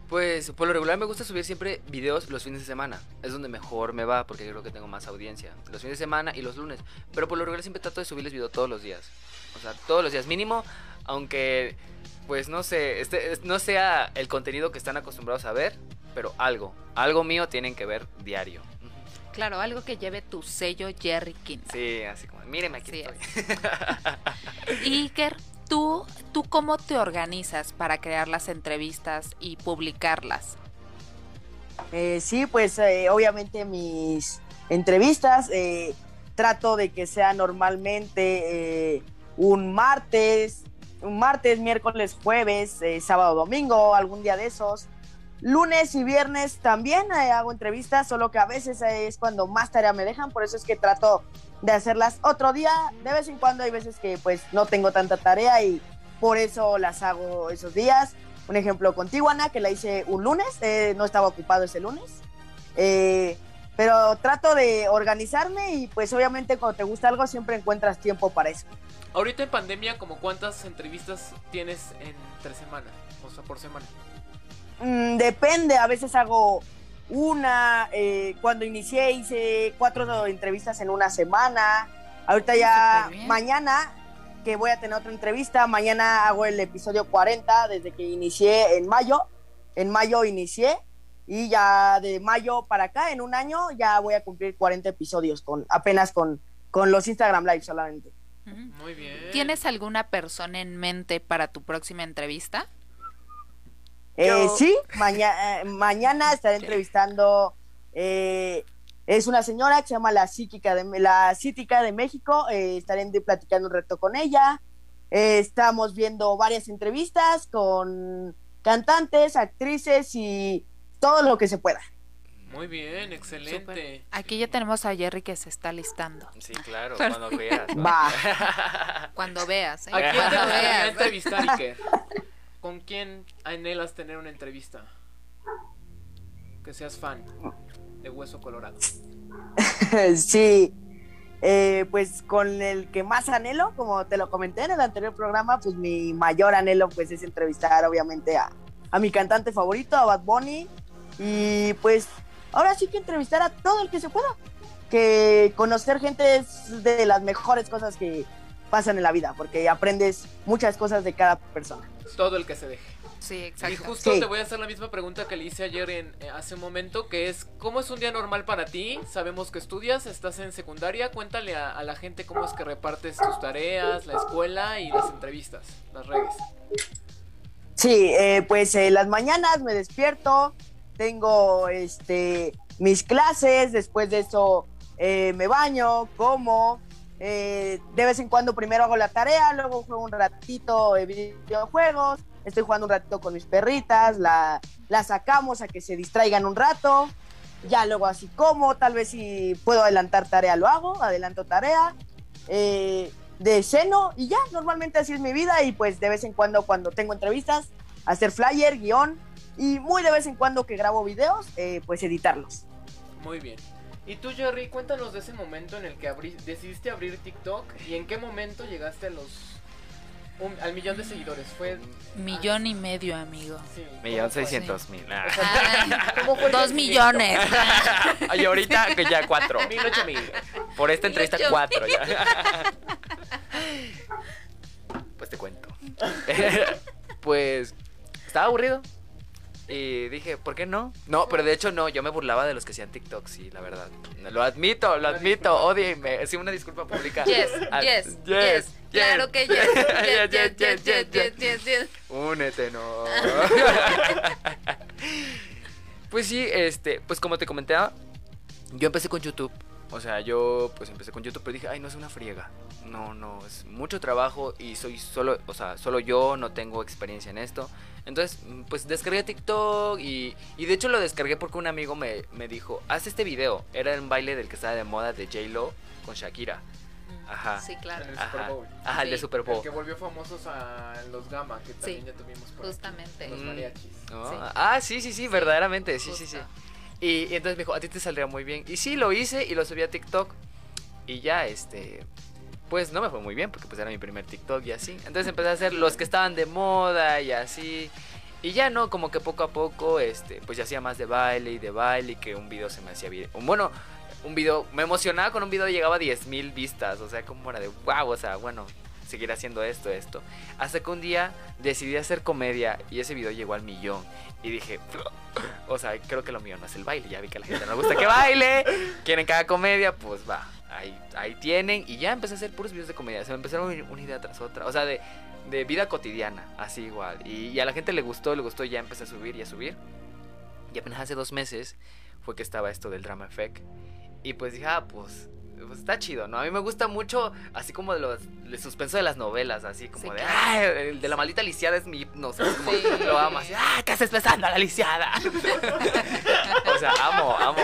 Pues por lo regular me gusta subir siempre videos los fines de semana. Es donde mejor me va porque creo que tengo más audiencia. Los fines de semana y los lunes. Pero por lo regular siempre trato de subirles video todos los días. O sea, todos los días mínimo. Aunque, pues no sé, este, es- no sea el contenido que están acostumbrados a ver. Pero algo, algo mío tienen que ver diario. Claro, algo que lleve tu sello Jerry King. Sí, así como, míreme aquí Así estoy. Iker, (laughs) ¿tú, ¿tú cómo te organizas para crear las entrevistas y publicarlas? Eh, sí, pues eh, obviamente mis entrevistas eh, trato de que sea normalmente eh, un martes, martes, miércoles, jueves, eh, sábado, domingo, algún día de esos. Lunes y viernes también eh, hago entrevistas, solo que a veces eh, es cuando más tarea me dejan, por eso es que trato de hacerlas otro día. De vez en cuando hay veces que pues no tengo tanta tarea y por eso las hago esos días. Un ejemplo contigo, Ana, que la hice un lunes, eh, no estaba ocupado ese lunes. Pero trato de organizarme y pues obviamente cuando te gusta algo siempre encuentras tiempo para eso. Ahorita en pandemia, como cuántas entrevistas tienes entre semana? O sea, por semana. Mm, depende, a veces hago una, eh, cuando inicié hice cuatro entrevistas en una semana. Ahorita ya mañana que voy a tener otra entrevista, mañana hago el episodio 40 desde que inicié en mayo. En mayo inicié y ya de mayo para acá, en un año, ya voy a cumplir 40 episodios con apenas con, con los Instagram Live solamente. Muy bien. ¿Tienes alguna persona en mente para tu próxima entrevista? Eh, Yo- sí, maña- eh, mañana estaré entrevistando eh, Es una señora que se llama la psíquica de la Cítica de México. Eh, estaré platicando un reto con ella. Eh, estamos viendo varias entrevistas con cantantes, actrices y todo lo que se pueda. Muy bien, excelente. Aquí ya tenemos a Jerry que se está listando. Sí, claro, cuando veas. Va. (laughs) Cuando veas. ¿eh? ¿A quién te gustaría entrevistar, Iker? (laughs) ¿Con quién anhelas tener una entrevista? Que seas fan de Hueso Colorado. (laughs) sí, eh, pues con el que más anhelo, como te lo comenté en el anterior programa, pues mi mayor anhelo pues es entrevistar obviamente a, a mi cantante favorito, a Bad Bunny, y pues ahora sí que entrevistar a todo el que se pueda, que conocer gente es de las mejores cosas que pasan en la vida, porque aprendes muchas cosas de cada persona. Todo el que se deje. Sí, exacto. Y justo te voy a hacer la misma pregunta que le hice ayer en, eh, hace un momento, que es, ¿cómo es un día normal para ti? Sabemos que estudias, estás en secundaria, cuéntale a, la gente cómo es que repartes tus tareas, la escuela y las entrevistas, las redes. Sí, eh, pues eh, las mañanas me despierto, tengo este mis clases, después de eso me baño, como, de vez en cuando primero hago la tarea, luego juego un ratito de videojuegos, estoy jugando un ratito con mis perritas, la, la sacamos a que se distraigan un rato, ya luego así como, tal vez si puedo adelantar tarea lo hago, adelanto tarea, eh, de seno y ya, normalmente así es mi vida y pues de vez en cuando cuando tengo entrevistas, hacer flyer, guion y muy de vez en cuando que grabo videos, eh, pues editarlos. Muy bien. Y tú, Jerry, cuéntanos de ese momento en el que decidiste abrir TikTok y en qué momento llegaste a los al millón de seguidores. Fue. Millón y medio, amigo. millón seiscientos mil. dos millones. (laughs) y ahorita que ya cuatro. Mil ocho mil. Por esta entrevista, cuatro ya. pues te cuento. (laughs) pues. Estaba aburrido. Y dije, ¿por qué no? No, pero de hecho no, yo me burlaba de los que hacían TikTok, sí, la verdad. Lo admito, lo admito, odienme. Sí, una disculpa pública. Yes, yes, yes. Claro que yes. Yes, (laughs) yes, yes, yes, yes, yes, Únete, no. (laughs) pues sí, este, pues como te comentaba, yo empecé con YouTube. O sea, yo pues empecé con YouTube, pero dije, ay, no es una friega. No, no, es mucho trabajo y soy solo, o sea, solo yo, no tengo experiencia en esto. Entonces, pues descargué TikTok y, y de hecho lo descargué porque un amigo me, me dijo, haz este video. Era un baile del que estaba de moda de J-Lo con Shakira. Ajá. Sí, claro. el Super Bowl. Ajá, el de Super Bowl. que volvió famosos a los Gamma, que también ya tuvimos por Justamente. Los mm. mariachis. Ah, sí, sí, sí, verdaderamente, sí, sí, sí. Y, y, entonces me dijo, a ti te saldría muy bien. Y sí, lo hice y lo subí a TikTok. Y ya, este, pues no me fue muy bien porque pues era mi primer TikTok y así. Entonces empecé a hacer los que estaban de moda y así. Y ya no, como que poco a poco, este, pues ya hacía más de baile y de baile y que un video se me hacía bien. Bueno, un video, me emocionaba con un video llegaba a 10.000 vistas, o sea, como era de wow, o sea, bueno, seguir haciendo esto, esto. Hasta que un día decidí hacer comedia y ese video llegó al millón. Y dije, o sea, creo que lo mío no es el baile. Ya vi que a la gente no le gusta que baile. Quieren que haga comedia, pues va. Ahí, ahí tienen. Y ya empecé a hacer puros videos de comedia. Se me empezaron una idea tras otra. O sea, de, de vida cotidiana, así igual. Y, a la gente le gustó, le gustó. Y ya empecé a subir y a subir. Y apenas hace dos meses fue que estaba esto del Drama Effect. Y pues dije, ah, pues pues está chido, ¿no? A mí me gusta mucho, así como de los, el suspenso de las novelas, así como de, ah, el de la maldita lisiada es mi, no sé, como lo amo, así, ah, ¿qué haces besando a la lisiada? (laughs) o sea, amo, amo.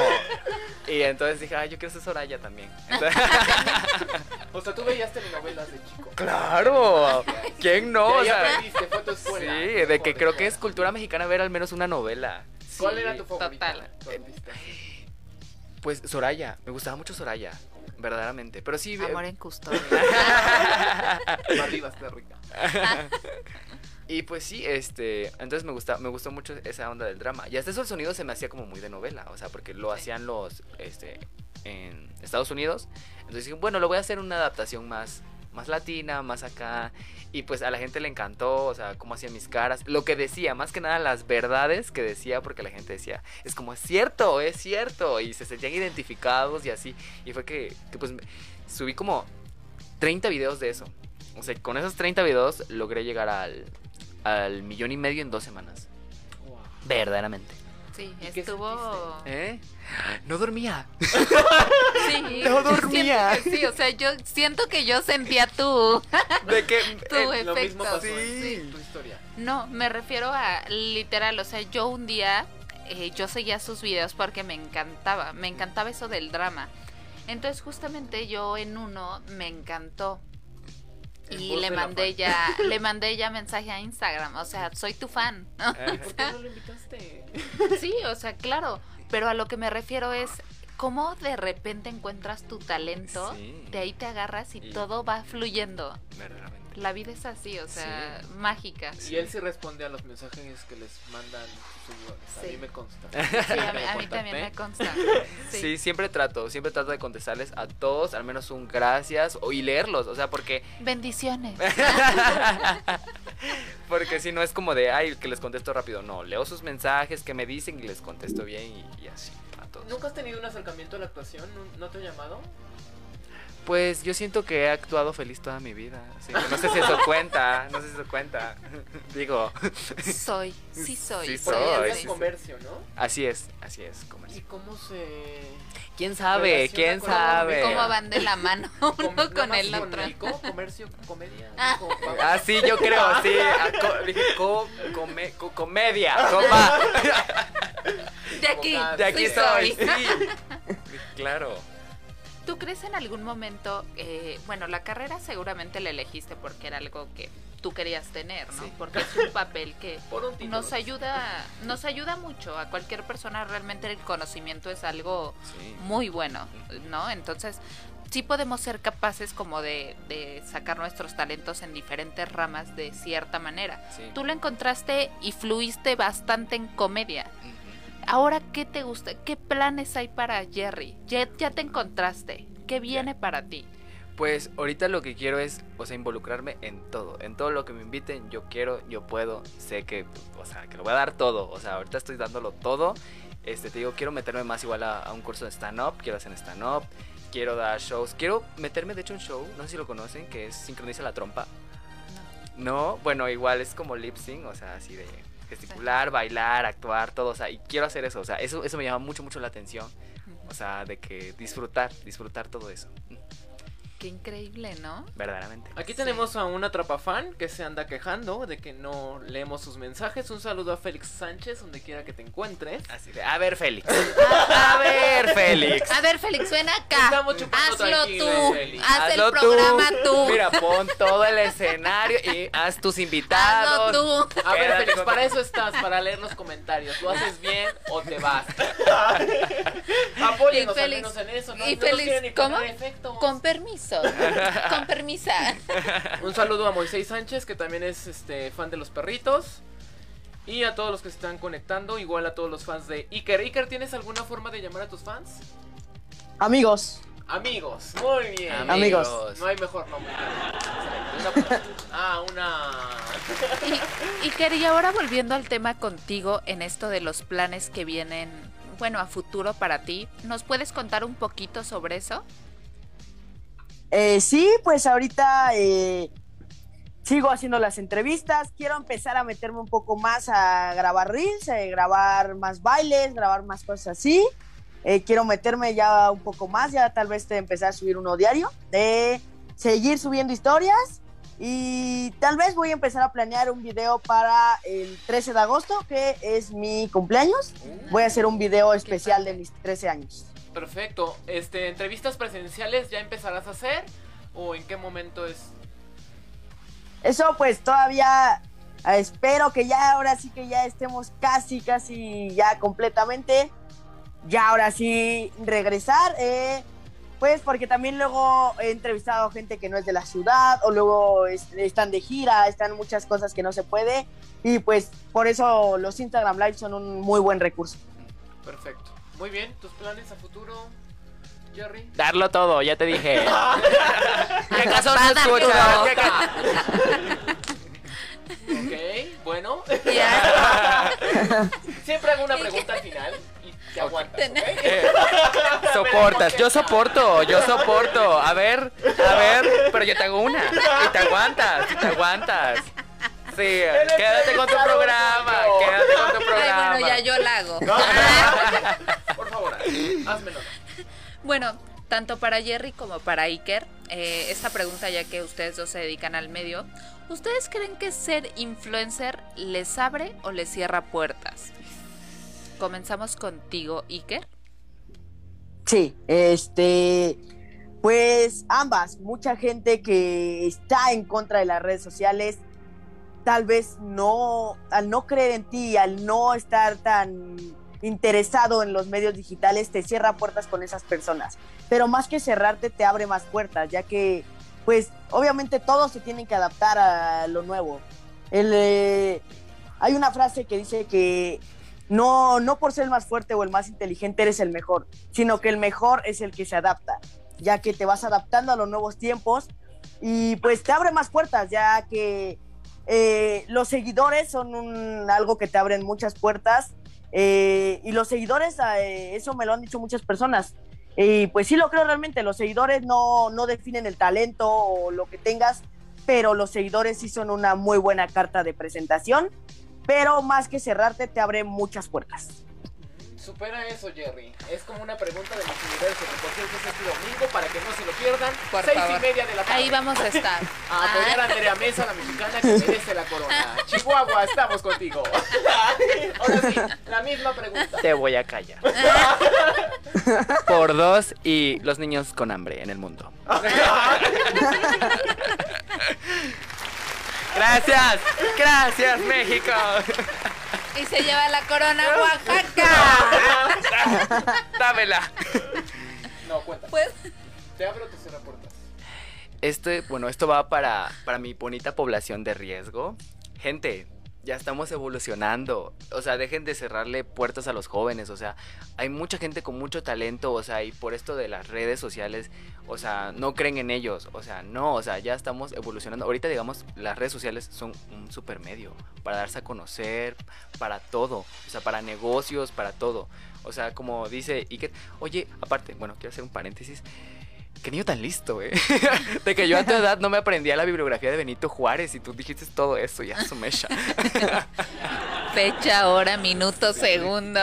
Y entonces dije, ah, yo quiero ser Soraya también. (laughs) o sea, tú veías telenovelas de chico. Claro, ¿quién no? O sea, aprendiste, fue tu escuela, sí, de que creo que es cultura mexicana ver al menos una novela. ¿Cuál era tu favorita? Total. Pues Soraya, me gustaba mucho Soraya verdaderamente. Pero sí. Amor en custodia. (laughs) rica. (laughs) y pues sí, este, entonces me gusta, me gustó mucho esa onda del drama. Y hasta eso el sonido se me hacía como muy de novela, o sea, porque lo hacían los, este, en Estados Unidos. Entonces dije, bueno, lo voy a hacer una adaptación más, más latina, más acá. Y pues a la gente le encantó, o sea, cómo hacía mis caras. Lo que decía, más que nada las verdades que decía, porque la gente decía, es como, es cierto, es cierto. Y se sentían identificados y así. Y fue que, pues subí como 30 videos de eso. O sea, con esos 30 videos logré llegar al, al millón y medio en dos semanas. Verdaderamente. Sí, ¿Y qué estuvo. ¿Eh? No dormía. Sí, (laughs) No dormía. siento que sí, o sea, yo siento que yo sentía tu, (laughs) De que tu eh, Lo mismo efecto. pasó Sí. en tu historia. No, me refiero a literal, o sea, yo un día, eh, yo seguía sus videos porque me encantaba, me encantaba eso del drama. Entonces justamente yo en uno me encantó En y le mandé ya, le (laughs) mandé ya mensaje a Instagram, o sea, soy tu fan. eh, ¿Por qué no lo invitaste? (laughs) Sí, o sea, claro, pero a lo que me refiero es cómo de repente encuentras tu talento, Sí. de ahí te agarras y, Y- todo va fluyendo. verdaderamente. La vida es así, o sea, mágica. Y él sí responde a los mensajes que les mandan A mí me consta. Sí, a mí, a mí Contacté. también me consta. (laughs) Sí. Sí. siempre trato, siempre trato de contestarles a todos, al menos un gracias o, y leerlos, o sea, porque Bendiciones. (laughs) porque si no es como de, ay, que les contesto rápido, no, leo sus mensajes, que me dicen y les contesto bien y, y así a todos. ¿Nunca has tenido un acercamiento a la actuación? ¿No- ¿No te ha llamado? Pues yo siento que he actuado feliz toda mi vida, así que no sé si eso (laughs) cuenta, no sé si eso cuenta. (laughs) Digo, Soy, sí soy. Sí soy soy, es comercio, ¿no? así es, así es, ¿Y comercio. cómo se...? ¿Quién sabe? ¿Quién con- sabe? ¿Cómo van de la mano (laughs) uno con el otro? el co- comercio, comedia. Ah. Ah, sí, yo creo, sí. a co- dije co- come- co- comedia. De aquí, De aquí sí soy, soy. sí. Claro. ¿Tú crees en algún momento, eh, bueno, la carrera seguramente la elegiste porque era algo que tú querías tener, ¿no? Sí. Porque es un (laughs) papel que un nos ayuda, nos ayuda mucho a cualquier persona. Realmente el conocimiento es algo Sí. muy bueno, ¿no? Entonces, sí podemos ser capaces como de, de sacar nuestros talentos en diferentes ramas de cierta manera. Sí. Tú lo encontraste y fluiste bastante en comedia. Ahora, ¿qué te gusta? ¿Qué planes hay para Jerry? Ya, ya te encontraste. ¿Qué viene para ti? Pues ahorita lo que quiero es, o sea, involucrarme en todo, en todo lo que me inviten, yo quiero, yo puedo, sé que, o sea, que lo voy a dar todo, o sea, ahorita estoy dándolo todo, este, te digo, quiero meterme más igual a, a un curso de stand-up, quiero hacer stand-up, quiero dar shows, quiero meterme de hecho en un show, no sé si lo conocen, que es Sincroniza la Trompa, no, bueno, igual es como lip sync, o sea, así de gesticular, bailar, actuar, todo, o sea, y quiero hacer eso, o sea, eso, eso me llama mucho, mucho la atención, o sea, de que disfrutar, disfrutar todo eso, Qué increíble, ¿no? verdaderamente. Aquí Sí. tenemos a un atrapafan que se anda quejando de que no leemos sus mensajes. Un saludo a Félix Sánchez, donde quiera que te encuentres. Así de, a ver, Félix. (laughs) A ver, Félix. A ver, Félix, ven acá. Estamos chupando Hazlo tú. Félix. Haz Hazlo el programa tú. Mira, pon todo el escenario y haz tus invitados. Hazlo tú. A ver, Félix, para eso estás, para leer los comentarios. ¿Lo haces bien o te vas? (laughs) Apóyenos al menos en eso. No, y no Félix, ¿cómo? efectos. Con permiso. (laughs) Con permisa. Un saludo a Moisés Sánchez, que también es este fan de los perritos. Y a todos los que se están conectando, igual a todos los fans de Iker. Iker, ¿tienes alguna forma de llamar a tus fans? Amigos, Amigos, muy bien. Amigos. No hay mejor nombre. Una- ah, una. Y, y quería ahora volviendo al tema contigo en esto de los planes que vienen, bueno, a futuro para ti, ¿nos puedes contar un poquito sobre eso? Eh, sí, pues ahorita eh, sigo haciendo las entrevistas. Quiero empezar a meterme un poco más a grabar reels, eh, grabar más bailes, grabar más cosas así. Eh, quiero meterme ya un poco más, ya tal vez de empezar a subir uno diario, de seguir subiendo historias y tal vez voy a empezar a planear un video para el 13 de agosto, que es mi cumpleaños. Voy a hacer un video especial de mis 13 años. Perfecto. Este, entrevistas presenciales ya empezarás a hacer o en qué momento es? Eso pues todavía eh, espero que ya ahora sí que ya estemos casi, casi ya completamente. Ya ahora sí regresar. eh, pues porque también luego he entrevistado gente que no es de la ciudad o luego es- están de gira, están muchas cosas que no se puede. Y pues por eso los Instagram Live son un muy buen recurso. Perfecto. Muy bien, tus planes a futuro, Jerry. Darlo todo, ya te dije. (laughs) ¿Qué caso no escuchas? ¿Qué ca- Ok, bueno. (laughs) Siempre hago una pregunta al final y te aguantas. Eh, (laughs) soportas, yo soporto, yo soporto. A ver, a ver, pero yo te hago una. Y te aguantas, y te aguantas. Sí, quédate con tu programa. Quédate con tu programa. Ay, bueno, ya yo la hago. Favor, házmelo. Bueno, tanto para Jerry como para Iker, eh, esta pregunta ya que ustedes dos se dedican al medio, ¿ustedes creen que ser influencer les abre o les cierra puertas? Comenzamos contigo, Iker. Sí, este, pues ambas. Mucha gente que está en contra de las redes sociales, tal vez no, al no creer en ti, al no estar tan interesado en los medios digitales, te cierra puertas con esas personas. Pero más que cerrarte, te abre más puertas, ya que, pues, obviamente todos se tienen que adaptar a lo nuevo. El, eh, hay una frase que dice que no, no por ser el más fuerte o el más inteligente eres el mejor, sino que el mejor es el que se adapta, ya que te vas adaptando a los nuevos tiempos y pues te abre más puertas, ya que eh, los seguidores son un, algo que te abren muchas puertas eh, y los seguidores, eh, eso me lo han dicho muchas personas. Y pues sí lo creo realmente, los seguidores no, no definen el talento o lo que tengas, pero los seguidores sí son una muy buena carta de presentación pero más que cerrarte te abre muchas puertas. Supera eso, Jerry. Es como una pregunta de los universos. Por cierto, es este domingo para que no se lo pierdan. Por seis favor. y media de la tarde. Ahí vamos a estar. A apoyar a Andrea Mesa, la mexicana que merece la corona. (laughs) Chihuahua, estamos contigo. (laughs) Ahora sí, la misma pregunta. Te voy a callar. (laughs) Por dos y los niños con hambre en el mundo. Gracias, gracias México. Y se lleva la corona Oaxaca. (laughs) Dámela. No, cuenta. Pues, ¿Te abro o te cierra puertas? Este, bueno, esto va para, para mi bonita población de riesgo. Gente, ya estamos evolucionando. O sea, dejen de cerrarle puertas a los jóvenes. O sea, hay mucha gente con mucho talento. O sea, y por esto de las redes sociales, o sea, no creen en ellos. O sea, no, o sea, ya estamos evolucionando. Ahorita, digamos, las redes sociales son un super medio para darse a conocer, para todo. O sea, para negocios, para todo. O sea, como dice Iker, oye, aparte, bueno, quiero hacer un paréntesis. Qué niño tan listo, ¿eh? (laughs) De que yo a tu edad no me aprendía la bibliografía de Benito Juárez y tú dijiste todo eso, ya su mecha. (laughs) fecha, hora, minuto, segundo.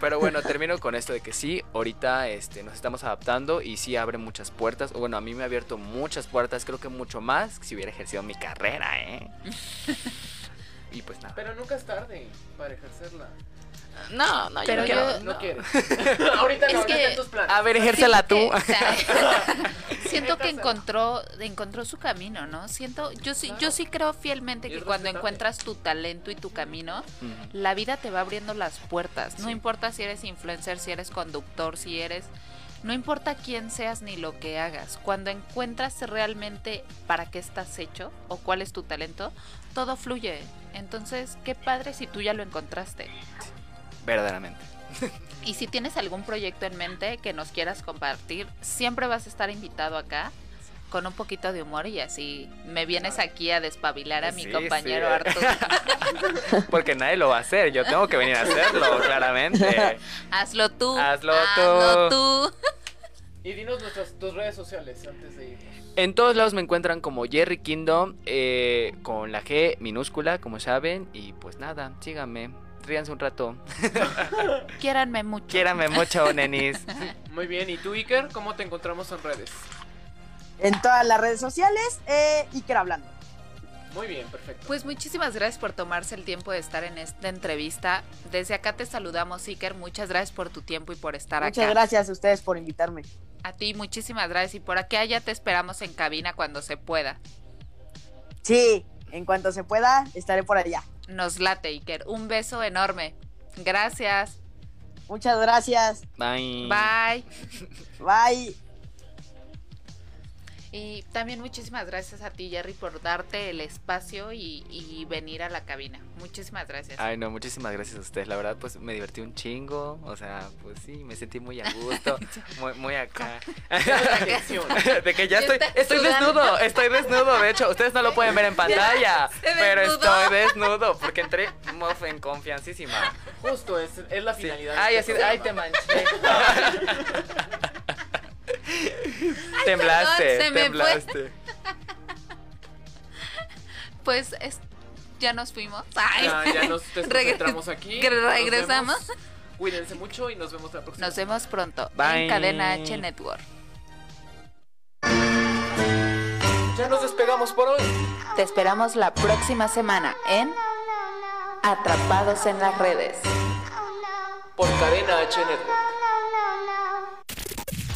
Pero bueno, termino con esto de que sí, ahorita este, nos estamos adaptando y sí abre muchas puertas. O Bueno, a mí me ha abierto muchas puertas, creo que mucho más que si hubiera ejercido mi carrera, ¿eh? (laughs) Y pues nada. Pero nunca es tarde para ejercerla. No, no, Pero no yo- quiero. No quieres. (laughs) Ahorita Es no, que- en tus planes. A ver, ejércela tú. (laughs) Siento que, o sea, siento que Ejercela. encontró, encontró su camino, ¿no? Siento, yo sí, yo sí creo fielmente que cuando encuentras tu talento y tu camino, la vida te va abriendo las puertas. No Sí. importa si eres influencer, si eres conductor, si eres... No importa quién seas ni lo que hagas. Cuando encuentras realmente para qué estás hecho o cuál es tu talento, todo fluye. Entonces, qué padre si tú ya lo encontraste. Verdaderamente. (laughs) Y si tienes algún proyecto en mente que nos quieras compartir, siempre vas a estar invitado acá con un poquito de humor y así me vienes aquí a despabilar a mi Sí, compañero sí. Arturo. (laughs) Porque nadie lo va a hacer, yo tengo que venir a hacerlo, claramente. (laughs) Hazlo tú. Hazlo Hazlo tú. Y dinos nuestras tus redes sociales antes de irnos. En todos lados me encuentran como Jerry Kingdom, eh, con la G minúscula, como saben. Y pues nada, síganme, ríanse un rato. (laughs) Quiéranme mucho. Quiérame mucho, nenis. (laughs) Muy bien, ¿y tú, Iker? ¿Cómo te encontramos en redes? En todas las redes sociales, eh, Iker hablando. Muy bien, perfecto. Pues muchísimas gracias por tomarse el tiempo de estar en esta entrevista. Desde acá te saludamos, Iker. Muchas gracias por tu tiempo y por estar Muchas acá. gracias a ustedes por invitarme. A ti, muchísimas gracias. Y por acá ya te esperamos en cabina cuando se pueda. Sí, en cuanto se pueda, estaré por allá. Nos late, Iker. Un beso enorme. Gracias. Muchas gracias. Bye. Bye. Bye. Y también muchísimas gracias a ti, Jerry, por darte el espacio y, y venir a la cabina. Muchísimas gracias. Ay, no, muchísimas gracias a ustedes. La verdad, pues me divertí un chingo. O sea, pues sí, me sentí muy a gusto. (laughs) Muy, muy acá. (laughs) (laughs) De que ya estoy, estoy desnudo, estoy desnudo. De hecho, ustedes no lo pueden ver en pantalla. Pero estoy desnudo porque entré mof, en confiancísima. Justo, es, es la Sí. finalidad. Ay, de así, este ay, te programa. Temblaste, perdón, se me fue. temblaste. Pues es- ya nos fuimos. Ya, ya nos (laughs) desconcentramos aquí. regresamos. Cuídense mucho y nos vemos la próxima. Nos vemos pronto en Cadena H Network. Ya nos despegamos por hoy. Te esperamos la próxima semana en Atrapados en las redes. Por Cadena H Network.